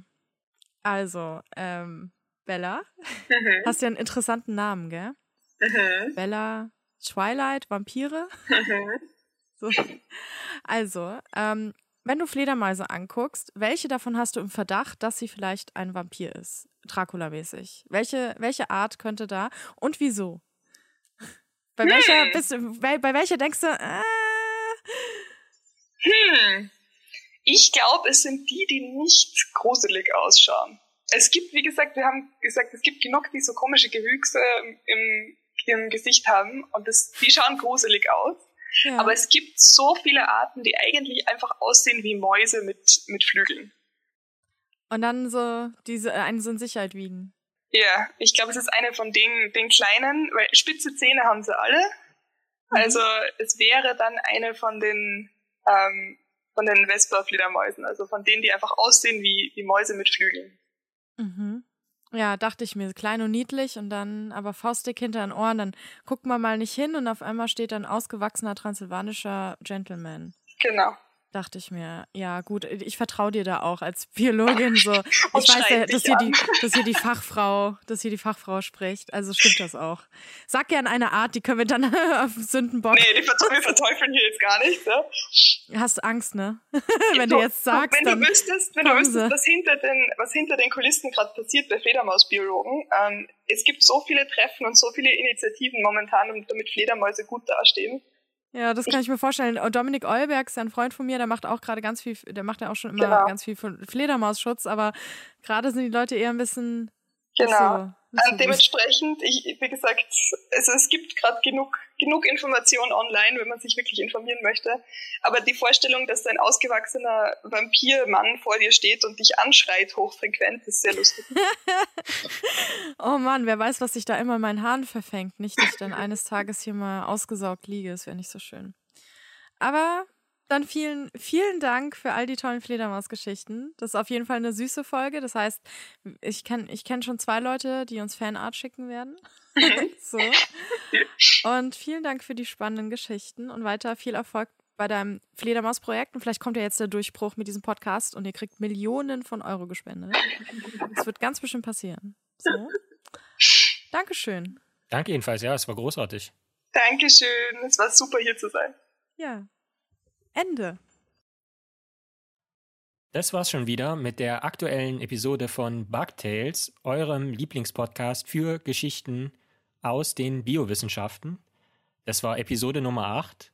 Speaker 1: Also, ähm, Bella, hast ja einen interessanten Namen, gell? Bella Twilight, Vampire. so. Also, ähm, wenn du Fledermäuse anguckst, welche davon hast du im Verdacht, dass sie vielleicht ein Vampir ist? Dracula-mäßig. Welche, welche Art könnte da und wieso? Bei hm. welcher bist bei, bei welcher denkst du, äh,
Speaker 3: hm. Ich glaube, es sind die, die nicht gruselig ausschauen. Es gibt, wie gesagt, wir haben gesagt, es gibt genug diese komische Gewüchse im im Gesicht haben und das, die schauen gruselig aus. Ja. Aber es gibt so viele Arten, die eigentlich einfach aussehen wie Mäuse mit, mit Flügeln.
Speaker 1: Und dann so diese einen so in Sicherheit wiegen.
Speaker 3: Ja, ich glaube, es ist eine von den, den kleinen, weil spitze Zähne haben sie alle. Mhm. Also es wäre dann eine von den ähm, von den Vespa-Fledermäusen, also von denen, die einfach aussehen wie, wie Mäuse mit Flügeln.
Speaker 1: Mhm. Ja, dachte ich mir, klein und niedlich und dann aber faustdick hinter den Ohren, dann guckt man mal nicht hin und auf einmal steht ein ausgewachsener transsilvanischer Gentleman.
Speaker 3: Genau
Speaker 1: dachte ich mir, ja gut, ich vertraue dir da auch als Biologin so. ich weiß ja, dass hier, die, dass hier die Fachfrau, dass hier die Fachfrau spricht. Also stimmt das auch. Sag gern eine Art, die können wir dann auf Sündenbock.
Speaker 3: Nee, die wir verteufeln hier jetzt gar nicht, ne?
Speaker 1: Hast Angst, ne? wenn du jetzt sagst,
Speaker 3: wenn du wüsstest, wenn du wüsstest, was hinter den, was hinter den Kulissen gerade passiert bei Fledermausbiologen, ähm, es gibt so viele Treffen und so viele Initiativen momentan, damit Fledermäuse gut dastehen.
Speaker 1: Ja, das kann ich mir vorstellen. Dominik Eulberg ist ein Freund von mir, der macht auch gerade ganz viel, der macht ja auch schon immer genau. ganz viel von Fledermausschutz, aber gerade sind die Leute eher ein bisschen.
Speaker 3: Genau. So, dementsprechend, ich, wie gesagt, also es gibt gerade genug, genug Informationen online, wenn man sich wirklich informieren möchte. Aber die Vorstellung, dass ein ausgewachsener Vampirmann vor dir steht und dich anschreit hochfrequent, ist sehr lustig.
Speaker 1: oh Mann, wer weiß, was sich da immer in meinen Haaren verfängt. Nicht, dass ich dann eines Tages hier mal ausgesaugt liege. Das wäre nicht so schön. Aber dann vielen, vielen Dank für all die tollen Fledermaus-Geschichten. Das ist auf jeden Fall eine süße Folge. Das heißt, ich kenne ich kenn schon zwei Leute, die uns Fanart schicken werden. so. Und vielen Dank für die spannenden Geschichten und weiter viel Erfolg bei deinem Fledermaus-Projekt. Und vielleicht kommt ja jetzt der Durchbruch mit diesem Podcast und ihr kriegt Millionen von Euro gespendet. Das wird ganz bestimmt passieren. So. Dankeschön.
Speaker 2: Danke jedenfalls, ja, es war großartig.
Speaker 3: Dankeschön, es war super hier zu sein.
Speaker 1: Ja, Ende.
Speaker 2: Das war's schon wieder mit der aktuellen Episode von Bugtails, eurem Lieblingspodcast für Geschichten aus den Biowissenschaften. Das war Episode Nummer 8.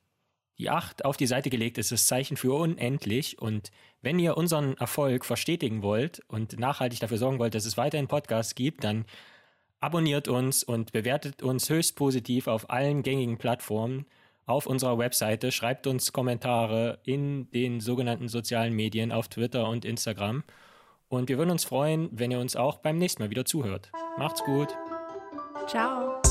Speaker 2: Die 8 auf die Seite gelegt ist das Zeichen für unendlich und wenn ihr unseren Erfolg verstetigen wollt und nachhaltig dafür sorgen wollt, dass es weiterhin Podcasts gibt, dann abonniert uns und bewertet uns höchst positiv auf allen gängigen Plattformen auf unserer Webseite, schreibt uns Kommentare in den sogenannten sozialen Medien auf Twitter und Instagram. Und wir würden uns freuen, wenn ihr uns auch beim nächsten Mal wieder zuhört. Macht's gut.
Speaker 1: Ciao.